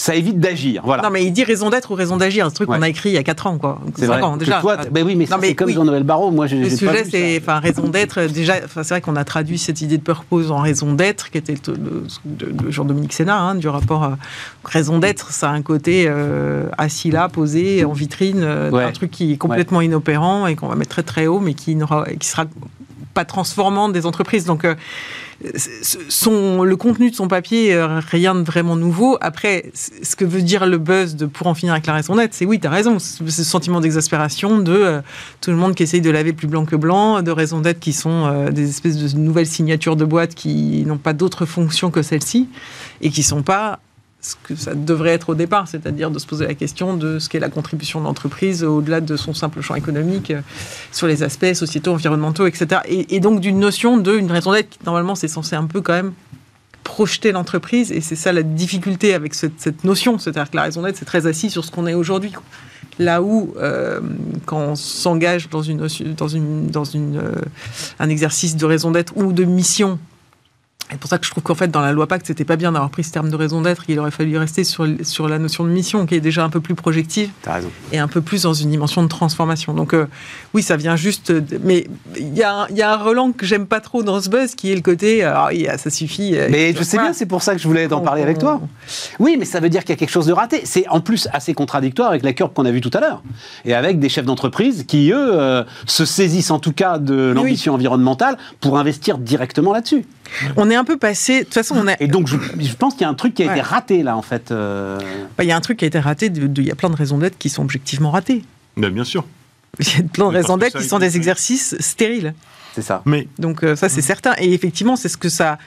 ça évite d'agir. Voilà. Non, mais il dit raison d'être ou raison d'agir. C'est un truc Ouais. qu'on a écrit il y a 4 ans, quoi. c'est 5 vrai. ans, déjà. toi, t- ben oui, mais c'est comme. Jean-Noël Barrot. Moi, j'ai Le sujet, c'est enfin raison d'être. Déjà, c'est vrai qu'on a traduit cette idée de purpose en raison d'être, qui était le, le- de, de Jean-Dominique Sénat, hein, du rapport euh, raison d'être. Ça a un côté euh, assis là, posé en vitrine, euh, Ouais. un truc qui est complètement inopérant et qu'on va mettre très très haut, mais qui n'aura, qui sera pas transformant des entreprises. Donc euh, son, le contenu de son papier, euh, rien de vraiment nouveau. Après, ce que veut dire le buzz de pour en finir avec la raison d'être, c'est oui, tu as raison, ce sentiment d'exaspération de euh, tout le monde qui essaye de laver plus blanc que blanc, de raisons d'être qui sont euh, des espèces de nouvelles signatures de boîtes qui n'ont pas d'autre fonction que celle-ci et qui sont pas ce que ça devrait être au départ, c'est-à-dire de se poser la question de ce qu'est la contribution de l'entreprise au-delà de son simple champ économique euh, sur les aspects sociétaux, environnementaux, etc. Et, donc d'une notion de une raison d'être qui normalement c'est censé un peu quand même projeter l'entreprise et c'est ça la difficulté avec cette, notion, c'est-à-dire que la raison d'être c'est très assis sur ce qu'on est aujourd'hui. Là où, euh, quand on s'engage dans, une, dans, une, dans une, euh, un exercice de raison d'être ou de mission, c'est pour ça que je trouve qu'en fait, dans la loi Pacte, c'était pas bien d'avoir pris ce terme de raison d'être. Il aurait fallu rester sur, sur la notion de mission, qui est déjà un peu plus projective T'as raison. et un peu plus dans une dimension de transformation. Donc, euh, oui, ça vient juste. de- Mais il y, a un- il y a un relan que j'aime pas trop dans ce buzz, qui est le côté. Alors, il y a- ça suffit. euh, Mais je sais bien, c'est pour ça que je voulais en parler avec toi. Oui, mais ça veut dire qu'il y a quelque chose de raté. C'est en plus assez contradictoire avec la courbe qu'on a vue tout à l'heure. Et avec des chefs d'entreprise qui, eux, euh, se saisissent en tout cas de l'ambition environnementale pour investir directement là-dessus. On est un peu passé. De toute façon, on a. Et donc, je, je pense qu'il y a un truc qui a été raté là, en fait. euh. bah, Il y a un truc qui a été raté. de- de- Il y a plein de raisons d'être qui sont objectivement ratées. Ben, bien sûr. Il y a plein de raisons d'être qui sont des exercices stériles. C'est ça. Mais Donc euh, ça c'est certain et effectivement c'est ce que ça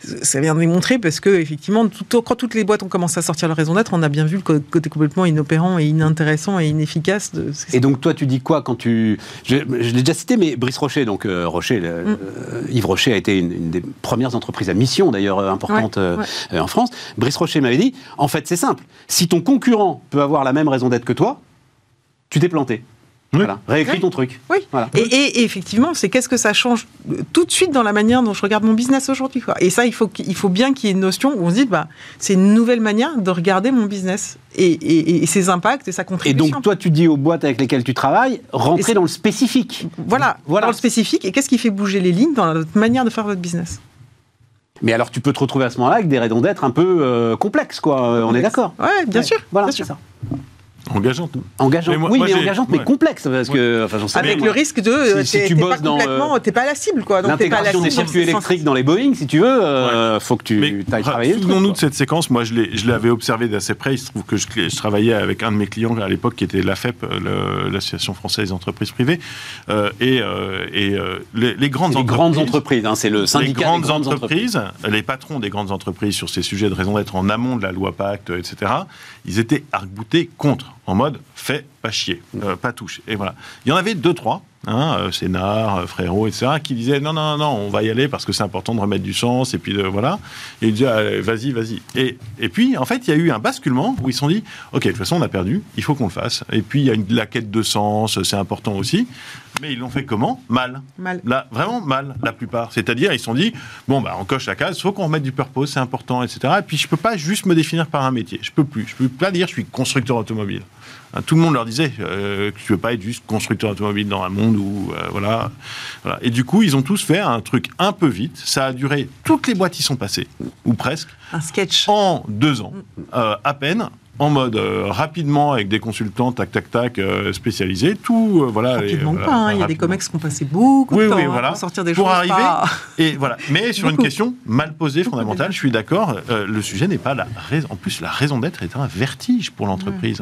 ça vient démontrer parce que effectivement tout, quand toutes les boîtes ont commencé à sortir leur raison d'être on a bien vu le côté complètement inopérant et inintéressant et inefficace de Et donc toi, tu dis quoi quand tu... Je, je l'ai déjà cité, mais Brice Rocher, donc euh, Rocher, le- Mm. euh, Yves Rocher a été une, une des premières entreprises à mission d'ailleurs euh, importante Ouais, ouais. en France. Brice Rocher m'avait dit, en fait c'est simple, si ton concurrent peut avoir la même raison d'être que toi, tu t'es planté. Oui. Voilà. Réécris Oui. ton truc. Oui. Voilà. Et, et- et effectivement, c'est qu'est-ce que ça change euh, tout de suite dans la manière dont je regarde mon business aujourd'hui. quoi. Et ça, il faut, qu'il- il faut bien qu'il y ait une notion où on se dit, bah, c'est une nouvelle manière de regarder mon business et, et- et ses impacts et sa Et contribution. donc toi, tu dis aux boîtes avec lesquelles tu travailles, Et c'est- dans le spécifique. voilà, Voilà. dans le spécifique. Et qu'est-ce qui fait bouger les lignes dans notre manière de faire votre business? Mais alors tu peux te retrouver à ce moment-là avec des raisons d'être un peu euh, complexes, quoi. Euh, on est d'accord Ouais, bien Ouais. sûr. Voilà, bien c'est sûr. ça. Engageante. Engageante, Mais moi- oui, moi, mais j'ai- engageante, mais ouais. complexe, parce que, enfin, j'en sais Avec le risque de. euh, Si- si t'es- tu bosses pas dans, complètement. euh, T'es pas à la cible, quoi. Donc t'es pas à la L'intégration cible. des dans circuits électriques dans les Boeing, si tu veux, euh, faut que tu ailles travailler. souvenons-nous de cette séquence. Moi, je l'ai- je l'avais observé d'assez près. Il se trouve que je, je travaillais avec un de mes clients à l'époque qui était l'AFEP, euh, l'Association française des entreprises privées. Euh, et euh, et euh, les, les grandes Les entreprises. grandes entreprises, hein, c'est le les syndicat grandes, des grandes entreprises. entreprises, les patrons des grandes entreprises sur ces sujets de raison d'être en amont de la loi Pacte, etc., ils étaient arc-boutés contre, en mode fait pas chier, euh, pas touche. Et voilà. Il y en avait deux, trois, hein, euh, Sénard, euh, Frérot, etc., qui disaient non, non, non, on va y aller parce que c'est important de remettre du sens, et puis de, voilà. Et ils disaient vas-y, vas-y. Et, et puis, en fait, il y a eu un basculement où ils se sont dit ok, de toute façon, on a perdu, il faut qu'on le fasse. Et puis, il y a une, la quête de sens, c'est important aussi. Mais ils l'ont fait comment? Mal. Mal. Là, vraiment mal, la plupart. C'est-à-dire, ils se sont dit, bon, bah, on coche la case, faut qu'on remette du purpose, c'est important, etc. Et puis, je peux pas juste me définir par un métier. Je peux plus. Je peux pas dire, je suis constructeur automobile. Tout le monde leur disait euh, que tu veux pas être juste constructeur automobile dans un monde où, euh, voilà, voilà. Et du coup, ils ont tous fait un truc un peu vite. Ça a duré, toutes les boîtes y sont passées, ou presque, Un sketch. en deux ans, euh, à peine. En mode euh, rapidement avec des consultants tac tac tac euh, spécialisés, tout euh, voilà. Rapidement voilà, pas. hein. Il y a des comex qui ont passé beaucoup Oui, de temps oui, hein, voilà. pour sortir des Pour choses. arriver- pas- Et voilà. Mais sur une question mal posée, fondamentale, je suis d'accord. euh, le sujet n'est pas la raison. En plus, la raison d'être est un vertige pour l'entreprise.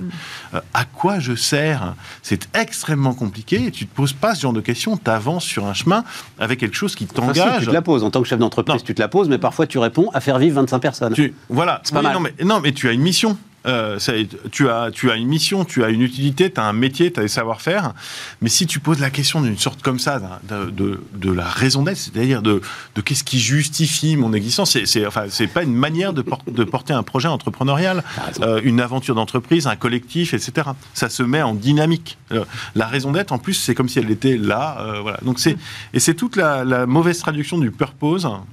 Euh, à quoi je sers? C'est extrêmement compliqué. Et tu te poses pas ce genre de questions. Tu avances sur un chemin avec quelque chose qui t'engage. tu te la poses. En tant que chef d'entreprise, tu te la poses, mais parfois tu réponds à faire vivre 25 personnes. Tu- voilà. C'est pas Oui, mal. Non mais, non, mais tu as une mission. Euh, ça- tu, as, tu as une mission, tu as une utilité, tu as un métier, tu as des savoir-faire. Mais si tu poses la question d'une sorte comme ça, de, de, de la raison d'être, c'est-à-dire de, de qu'est-ce qui justifie mon existence, c'est, enfin, c'est pas une manière de, por- de porter un projet entrepreneurial, euh, une aventure d'entreprise, un collectif, etc. Ça se met en dynamique. Euh, la raison d'être, en plus, c'est comme si elle était là. voilà. Donc c'est, et c'est toute la, la mauvaise traduction du purpose en,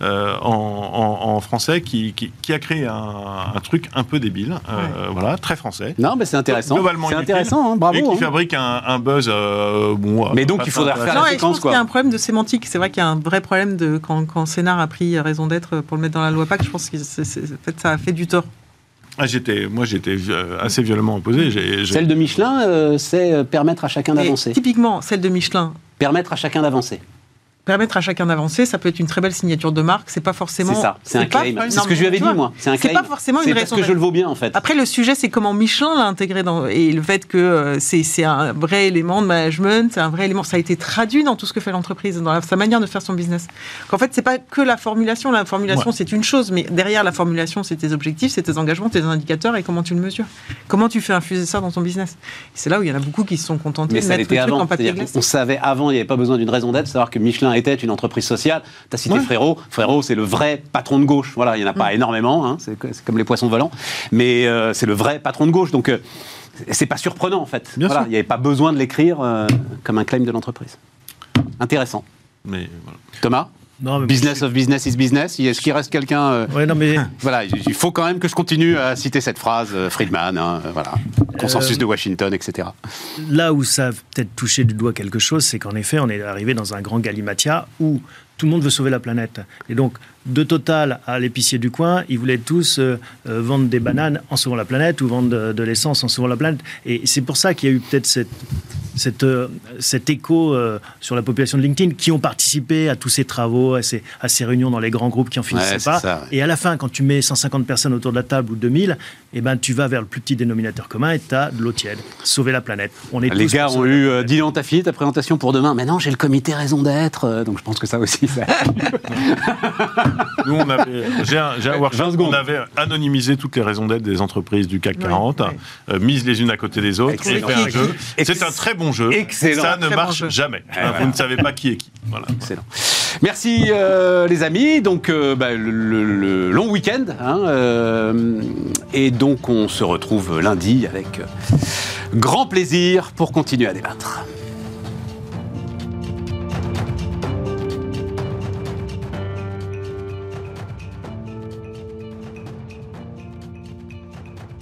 en- en français qui, qui, qui a créé un, un truc un peu débile, euh, voilà, très français. Non, mais c'est intéressant. Globalement C'est intéressant, hein, bravo. Et qui hein. fabrique un, un buzz. euh, bon, Mais euh, donc, il refaire intéressant. la Non, et je séquence, pense qu'il y quoi. a un problème de sémantique. C'est vrai qu'il y a un vrai problème de quand, quand Sénard a pris raison d'être pour le mettre dans la loi PAC. Je pense que c'est- c'est- en fait, ça a fait du tort. Ah, j'étais, moi, j'étais euh, assez violemment opposé. J'ai, j'ai- Celle de Michelin, euh, c'est permettre à chacun Et d'avancer. typiquement, celle de Michelin, Permettre à chacun d'avancer. Permettre à chacun d'avancer, ça peut être une très belle signature de marque. C'est pas forcément. C'est ça, c'est un claim. C'est ce que je lui avais dit, moi. C'est un C'est claim. pas forcément une C'est raison parce que je le vaux bien, en fait. Après, le sujet, c'est comment Michelin l'a intégré dans. Et le fait que euh, c'est c'est un vrai élément de management, c'est un vrai élément. Ça a été traduit dans tout ce que fait l'entreprise, dans la- sa manière de faire son business. Qu'en fait, c'est pas que la formulation. La formulation, Ouais. c'est une chose, mais derrière la formulation, c'est tes objectifs, c'est tes engagements, tes indicateurs et comment tu le mesures. Comment tu fais infuser ça dans ton business. C'est là où il y en a beaucoup qui se sont contentés Mais de ça mettre le l'était truc avant. en papier C'est-à-dire glacé. qu'on- On savait avant, il n'y avait pas besoin d'une raison d'être, savoir que Michelin était une entreprise sociale. Tu as cité Ouais. Frérot. Frérot, c'est le vrai patron de gauche. Voilà, il n'y en a pas énormément, hein, c'est c'est comme les poissons volants. Mais euh, c'est le vrai patron de gauche. Donc, euh, c'est pas surprenant, en fait. Bien voilà, sûr. il n'y avait pas besoin de l'écrire euh, comme un claim de l'entreprise. Intéressant. Mais voilà. Thomas? Non, mais Business of business is business. Est-ce qu'il reste quelqu'un euh, Ouais, non, mais Voilà, il faut quand même que je continue à citer cette phrase, euh, Friedman, hein, euh, voilà, consensus Euh, de Washington, etc. là où ça a peut-être touché du doigt quelque chose, c'est qu'en effet, on est arrivé dans un grand galimatia où tout le monde veut sauver la planète. Et donc, de Total à l'épicier du coin, ils voulaient tous euh, euh, vendre des bananes en sauvant la planète ou vendre de, de l'essence en sauvant la planète. Et c'est pour ça qu'il y a eu peut-être cette, cette, euh, cet écho euh, sur la population de LinkedIn qui ont participé à tous ces travaux, à ces, à ces réunions dans les grands groupes qui en finissaient Ouais, pas. ça, ouais. Et à la fin, quand tu mets 150 personnes autour de la table ou 2000, eh ben, tu vas vers le plus petit dénominateur commun et tu as de l'eau tiède. Sauver la planète. On est Les tous gars ont eu, euh. Dylan, t'as fini ta présentation pour demain. Mais non, j'ai le comité raison d'être, donc je pense que ça aussi. ça- Nous, on avait, j'ai un, j'ai un Ouais, workshop 20 où secondes. on avait anonymisé toutes les raisons d'être des entreprises du CAC Oui, 40, oui. euh, mises les unes à côté des autres, et Excellent. fait un jeu. Ex- C'est un très bon jeu. Excellent. Ça ne Très marche jamais. Hein, ouais. Vous ne savez pas qui est qui. Voilà. Excellent. Merci euh, les amis. Donc euh, bah, le, le- le long week-end. hein, euh, et donc on se retrouve lundi avec grand plaisir pour continuer à débattre.